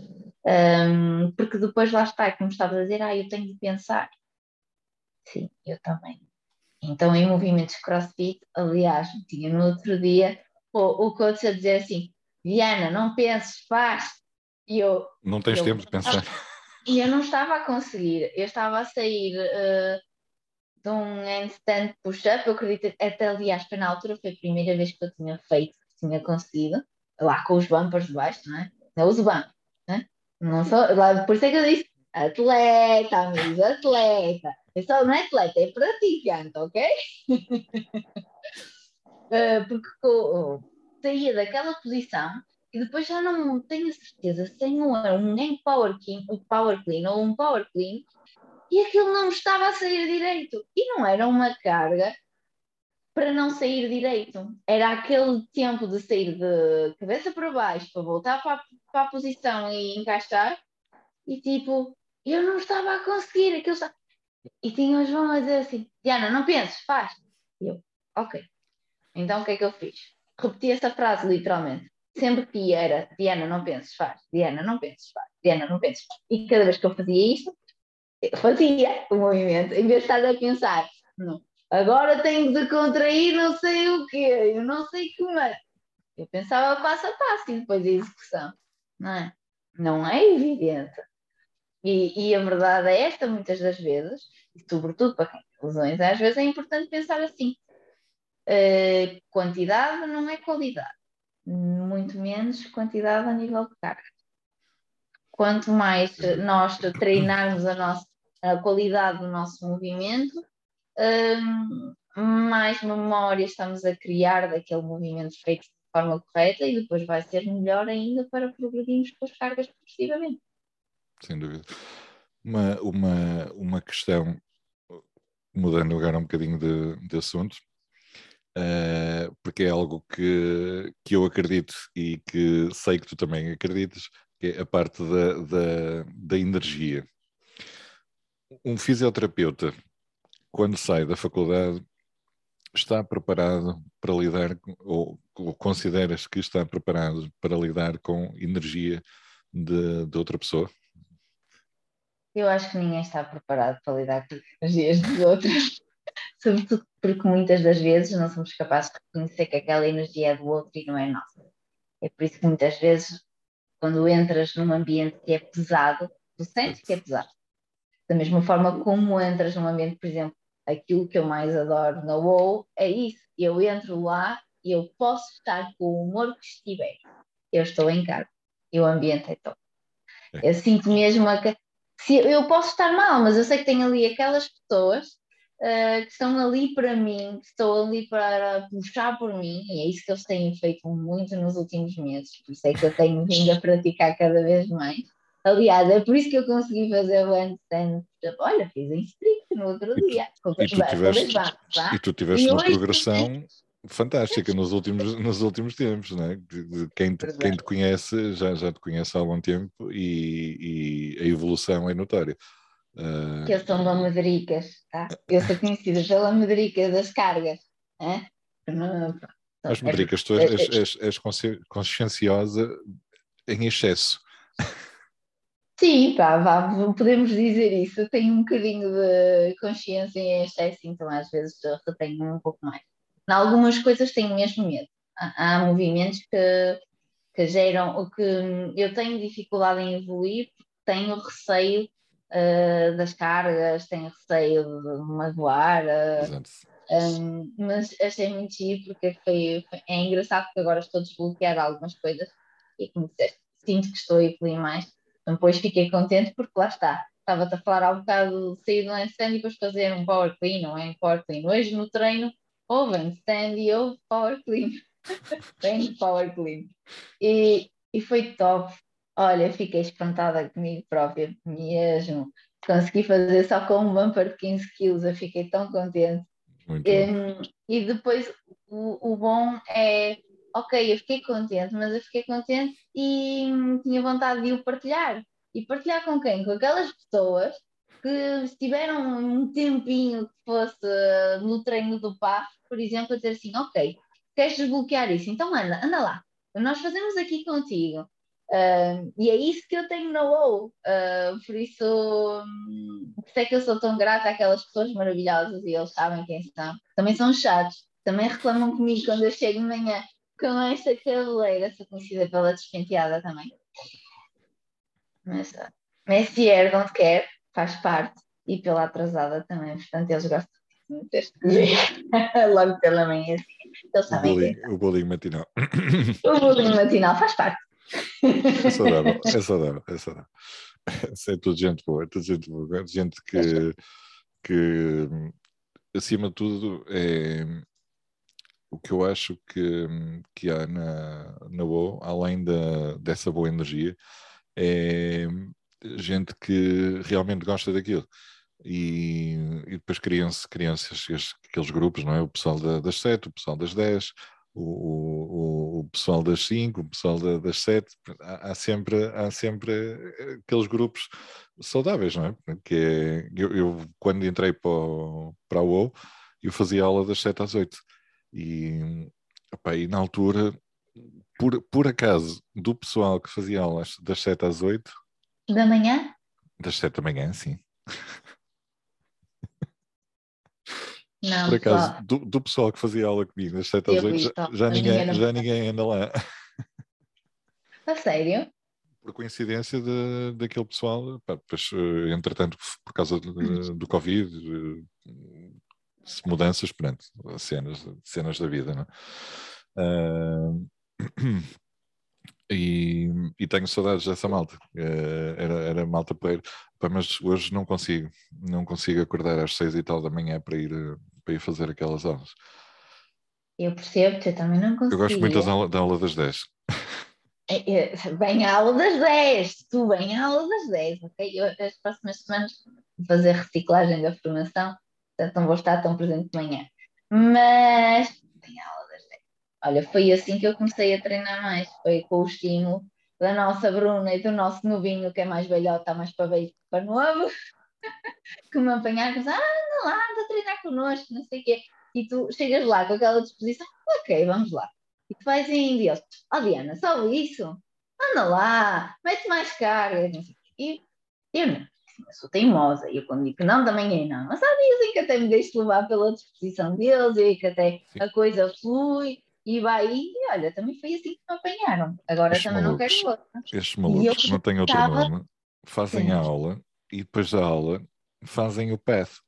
Um, porque depois lá está, como estava a dizer, ah, eu tenho de pensar. Sim, eu também. Então, em movimentos crossfit, aliás, tinha no outro dia o, o coach a dizer assim, Diana, não penses, faz. E eu... Não tens eu, tempo de pensar. E eu não estava a conseguir, eu estava a sair uh, de um handstand push-up, eu acredito, até aliás, foi na altura, foi a primeira vez que eu tinha feito, que tinha conseguido, lá com os bumpers de baixo, não é? Eu uso bumpers, né? não sou, lá, por isso é que eu disse, atleta, amigos, atleta. Eu só não é atleta, é praticante, ok? uh, porque uh, saía daquela posição e depois já não tenho certeza se tenho um, um power clean, um power clean ou um power clean e aquilo não estava a sair direito. E não era uma carga para não sair direito. Era aquele tempo de sair de cabeça para baixo para voltar para, para a posição e encaixar. E tipo, eu não estava a conseguir. Aquilo. E tinha o João a dizer assim: Diana, não penses, faz. E eu, ok. Então o que é que eu fiz? Repeti essa frase literalmente sempre que era Diana, não penses, faz, Diana, não penses, faz, Diana, não penses, faz. E cada vez que eu fazia isto, eu fazia o movimento, em vez de estar a pensar, não, agora tenho de contrair não sei o quê, eu não sei como é. Eu pensava passo a passo e depois a execução, não é? Não é evidente. E, e a verdade é esta, muitas das vezes, e sobretudo para quem tem lesões, às vezes é importante pensar assim. Uh, quantidade não é qualidade muito menos quantidade a nível de carga. Quanto mais nós treinarmos a, nossa, a qualidade do nosso movimento, um, mais memória estamos a criar daquele movimento feito de forma correta e depois vai ser melhor ainda para progredirmos com as cargas progressivamente. Sem dúvida. Uma, uma, uma questão, mudando agora um bocadinho de, de assunto, uh, porque é algo que, que eu acredito e que sei que tu também acreditas, que é a parte da, da, da energia. Um fisioterapeuta, quando sai da faculdade, está preparado para lidar, ou, ou consideras que está preparado para lidar com energia de, de outra pessoa? Eu acho que ninguém está preparado para lidar com as energias dos outros sobretudo porque muitas das vezes não somos capazes de reconhecer que aquela energia é do outro e não é nossa. É por isso que muitas vezes, quando entras num ambiente que é pesado, tu sentes que é pesado. Da mesma forma como entras num ambiente, por exemplo, aquilo que eu mais adoro na WoW é isso. Eu entro lá e eu posso estar com o humor que estiver. Eu estou em casa e o ambiente é top. É. Eu sinto mesmo se eu posso estar mal, mas eu sei que tem ali aquelas pessoas uh, que estão ali para mim, que estão ali para puxar por mim, e é isso que eles têm feito muito nos últimos meses, por isso é que eu tenho vindo a praticar cada vez mais. Aliás, é por isso que eu consegui fazer o handstand. Olha, fiz em strict no outro dia. E tu, tiveste, e tu tiveste e uma progressão fantástica nos últimos, nos últimos tempos, né? Quem te, quem te conhece já, já te conhece há algum tempo e, e a evolução é notória. Uh... Que eu sou uma Medricas, tá? Eu sou conhecida pela Medrica das cargas. É? As Medricas, tu és, és, és, conscienciosa em excesso. Sim, pá, vá, podemos dizer isso. Eu tenho um bocadinho de consciência em excesso, então às vezes retenho um pouco mais. Em algumas coisas tenho mesmo medo. Há, há movimentos que, que geram, o que eu tenho dificuldade em evoluir, tenho receio uh, das cargas, tenho receio de magoar. Um, mas achei muito giro porque foi, foi, é engraçado porque agora estou a desbloquear algumas coisas e como disseste, sinto que estou a evoluir mais. Depois fiquei contente porque lá está. Estava-te a falar há um bocado de sair do handstand e depois fazer um power clean, não é? Um power clean. Hoje no treino houve handstand e houve power clean. Bem power clean. E, e foi top. Olha, fiquei espantada comigo própria, mesmo. Consegui fazer só com um bumper de 15 quilos, eu fiquei tão contente. Um, e depois o, o bom é, ok, eu fiquei contente, mas eu fiquei contente e tinha vontade de o partilhar. E partilhar com quem? Com aquelas pessoas que estiveram um tempinho que fosse no treino do PAF, por exemplo, a dizer assim, ok, queres desbloquear isso? Então anda, anda lá. Nós fazemos aqui contigo. Uh, e é isso que eu tenho na WoW, uh, por isso, um, por isso é que eu sou tão grata àquelas pessoas maravilhosas e eles sabem quem são. Também são chatos, também reclamam comigo quando eu chego de manhã. com esta cabeleira, sou conhecida pela despenteada também. Mas, Messi ergue onde quer, faz parte, e pela atrasada também, portanto eles gostam deste logo pela manhã. Eles sabem o, o bolinho matinal. O bolinho matinal faz parte. É saudável, é saudável, é saudável. É tudo gente boa, é tudo gente boa, gente que, que acima de tudo é o que eu acho que, que há na, na boa, além da, dessa boa energia, é gente que realmente gosta daquilo. E, e depois criam-se criam aqueles grupos, não é? O pessoal da, das 7, o pessoal das 10, o, o, o pessoal das 5, o pessoal da, das 7. Há, há, sempre, há sempre aqueles grupos saudáveis, não é? Que é, eu, eu, quando entrei para, o, para a UOL, eu fazia aula das 7 às 8. E, opa, e na altura, por, por acaso, do pessoal que fazia aulas das 7 às 8. Da manhã? Das 7 da manhã, sim. Não, Por acaso, do, do, pessoal que fazia aula comigo das 7 às 8, já, já, ninguém, ninguém já ninguém anda lá. A sério? Por coincidência de, daquele pessoal, pá, depois, eh, entretanto, por causa de, do Covid, mudanças, pronto, cenas, cenas da vida, não uh, e, e, tenho saudades dessa malta. Uh, era, era malta poeira, mas hoje não consigo, não consigo acordar às seis e tal da manhã para ir, para ir fazer aquelas aulas. Eu percebo-te, eu também não consigo. Eu gosto muito da aula, da aula das 10. Bem à aula das 10, tu bem à aula das 10, ok? Eu, as próximas semanas vou fazer reciclagem da formação, portanto não vou estar tão presente de manhã. Mas bem à aula das 10. Olha, foi assim que eu comecei a treinar mais, foi com o estímulo da nossa Bruna e do nosso novinho, que é mais velhote, está mais para que para novo, que me apanharam e ah, anda lá, anda a treinar connosco, não sei o quê. E tu chegas lá com aquela disposição, ok, vamos lá. E tu vais em Deus, oh Diana, só isso? Anda lá, mete mais carga. E eu não, eu sou teimosa, e eu quando digo que não, também é não. Mas há dias em que até me deixo levar pela disposição deles, e que até Sim. a coisa flui, e vai, e olha, também foi assim que me apanharam. Agora Estes também malucos, não quero outra. Estes malucos, não têm outro nome, fazem Sim. a aula e depois da aula fazem o path,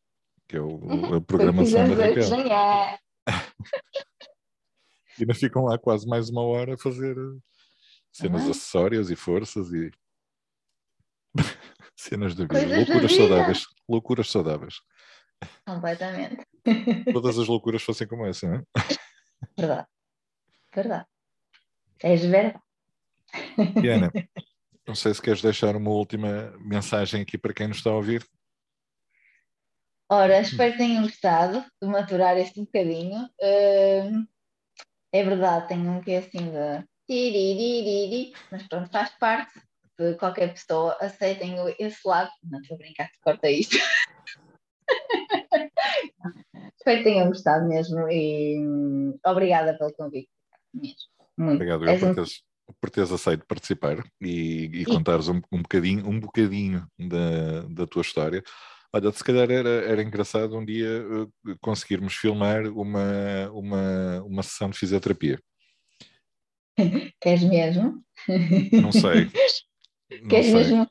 que é o, uhum. a programação da Raquel. e ainda ficam lá quase mais uma hora a fazer cenas uhum. acessórias e forças e cenas da vida. Coisas loucuras vida. saudáveis. Loucuras saudáveis. Completamente. Todas as loucuras fossem como essa, não é? Verdade. Verdade. És verdade. Diana, não sei se queres deixar uma última mensagem aqui para quem nos está a ouvir. Ora, espero que tenham gostado de maturar este um bocadinho. Uh, é verdade, tenho um que assim de mas pronto, faz parte de qualquer pessoa. Aceitem esse lado. Não estou a brincar, corta isto. espero que tenham gostado mesmo e hum, obrigada pelo convite mesmo. Muito. Obrigado eu por por teres aceito participar e, e contares um, um bocadinho, um bocadinho da, da tua história. Olha, se calhar era, era engraçado um dia uh, conseguirmos filmar uma, uma, uma sessão de fisioterapia. Queres mesmo? Não sei. Não queres, sei. Mesmo,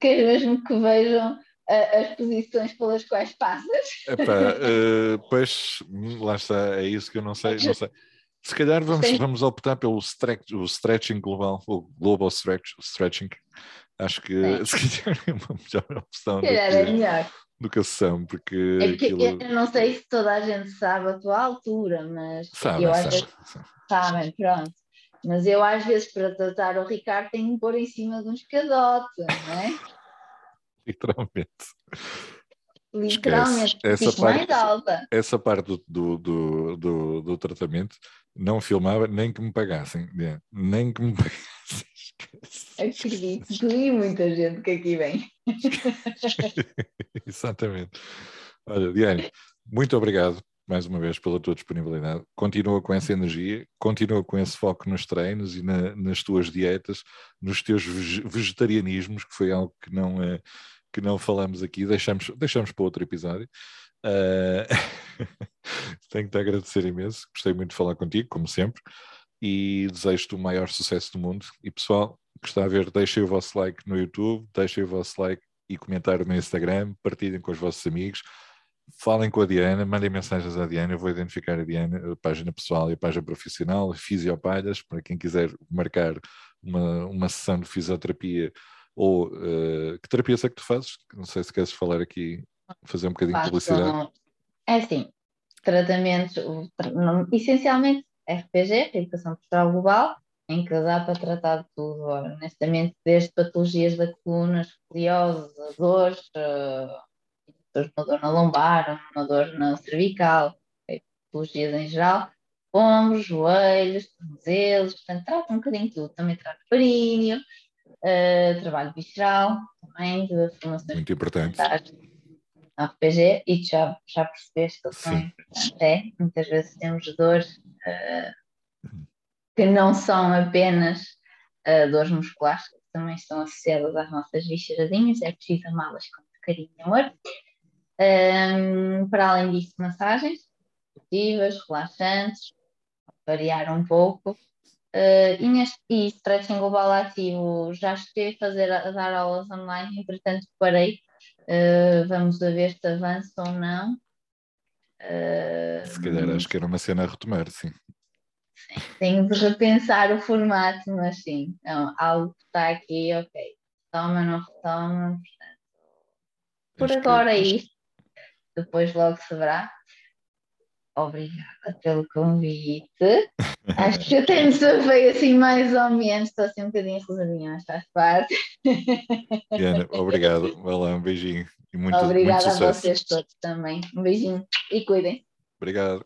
queres mesmo que vejam uh, as posições pelas quais passas? Epá, uh, pois, lá está, é isso que eu não sei. Não sei. Se calhar vamos, vamos optar pelo stretch, o stretching global, o global stretch, stretching. Acho que se calhar é uma melhor opção do que, é melhor. do que a sessão, porque. É porque aquilo... eu não sei se toda a gente sabe a tua altura, mas sabe, eu sabe, acho sabe. sabem, pronto. Mas eu às vezes para tratar o Ricardo tenho que pôr em cima de um escadote, não é? Literalmente. Literalmente, essa parte, mais alta. Essa parte do, do, do, do, tratamento não filmava nem que me pagassem. Né? Nem que me pagassem. Acredito, e muita gente que aqui vem. Exatamente. Olha, Diane, muito obrigado mais uma vez pela tua disponibilidade. Continua com essa energia, continua com esse foco nos treinos e na, nas tuas dietas, nos teus vegetarianismos, que foi algo que não, é, que não falamos aqui, deixamos, deixamos para outro episódio. Uh, tenho que te agradecer imenso, gostei muito de falar contigo, como sempre. e desejo-te o maior sucesso do mundo. E pessoal, que está a ver, deixem o vosso like no YouTube, deixem o vosso like e comentário no Instagram, partilhem com os vossos amigos, falem com a Diana, mandem mensagens à Diana, eu vou identificar a Diana, a página pessoal e a página profissional, Fisiopalhas, para quem quiser marcar uma, uma sessão de fisioterapia ou uh, que terapia é que tu fazes? Não sei se queres falar aqui, fazer um bocadinho de publicidade. É assim, tratamento, essencialmente RPG, Educação Postural Global, em que dá para tratar de tudo, honestamente, desde patologias da coluna, escoliose, dores, uh, uma dor na lombar, uma dor na cervical, patologias em geral, ombros, joelhos, tornozelos, portanto, trata um bocadinho de tudo. Também trata períneo, uh, trabalho visceral, também de formações. Muito importante. RPG, e já, já percebeste que importantes. É, muitas vezes temos dores uh, que não são apenas uh, dores musculares, que também estão associadas às nossas vísceradinhas, é preciso amá-las com carinho e amor. Um, para além disso, massagens positivas, relaxantes, variar um pouco. Uh, e, neste, e stretching global ativo já estive a fazer a, dar aulas online, entretanto parei. Uh, vamos ver se avança ou não. Uh, se calhar acho que era uma cena a retomar, sim. sim. Tenho de repensar o formato, mas sim, não, algo que está aqui, ok. Toma, não retoma, portanto. Por acho agora que... é isto. Depois logo se verá. Obrigada pelo convite. Acho que eu tenho foi assim mais ou menos, estou assim um bocadinho rosadinha, mas faz parte. Diana, obrigado. Vai lá, um beijinho e muito Obrigada muito a vocês todos também. Um beijinho e cuidem. Obrigado.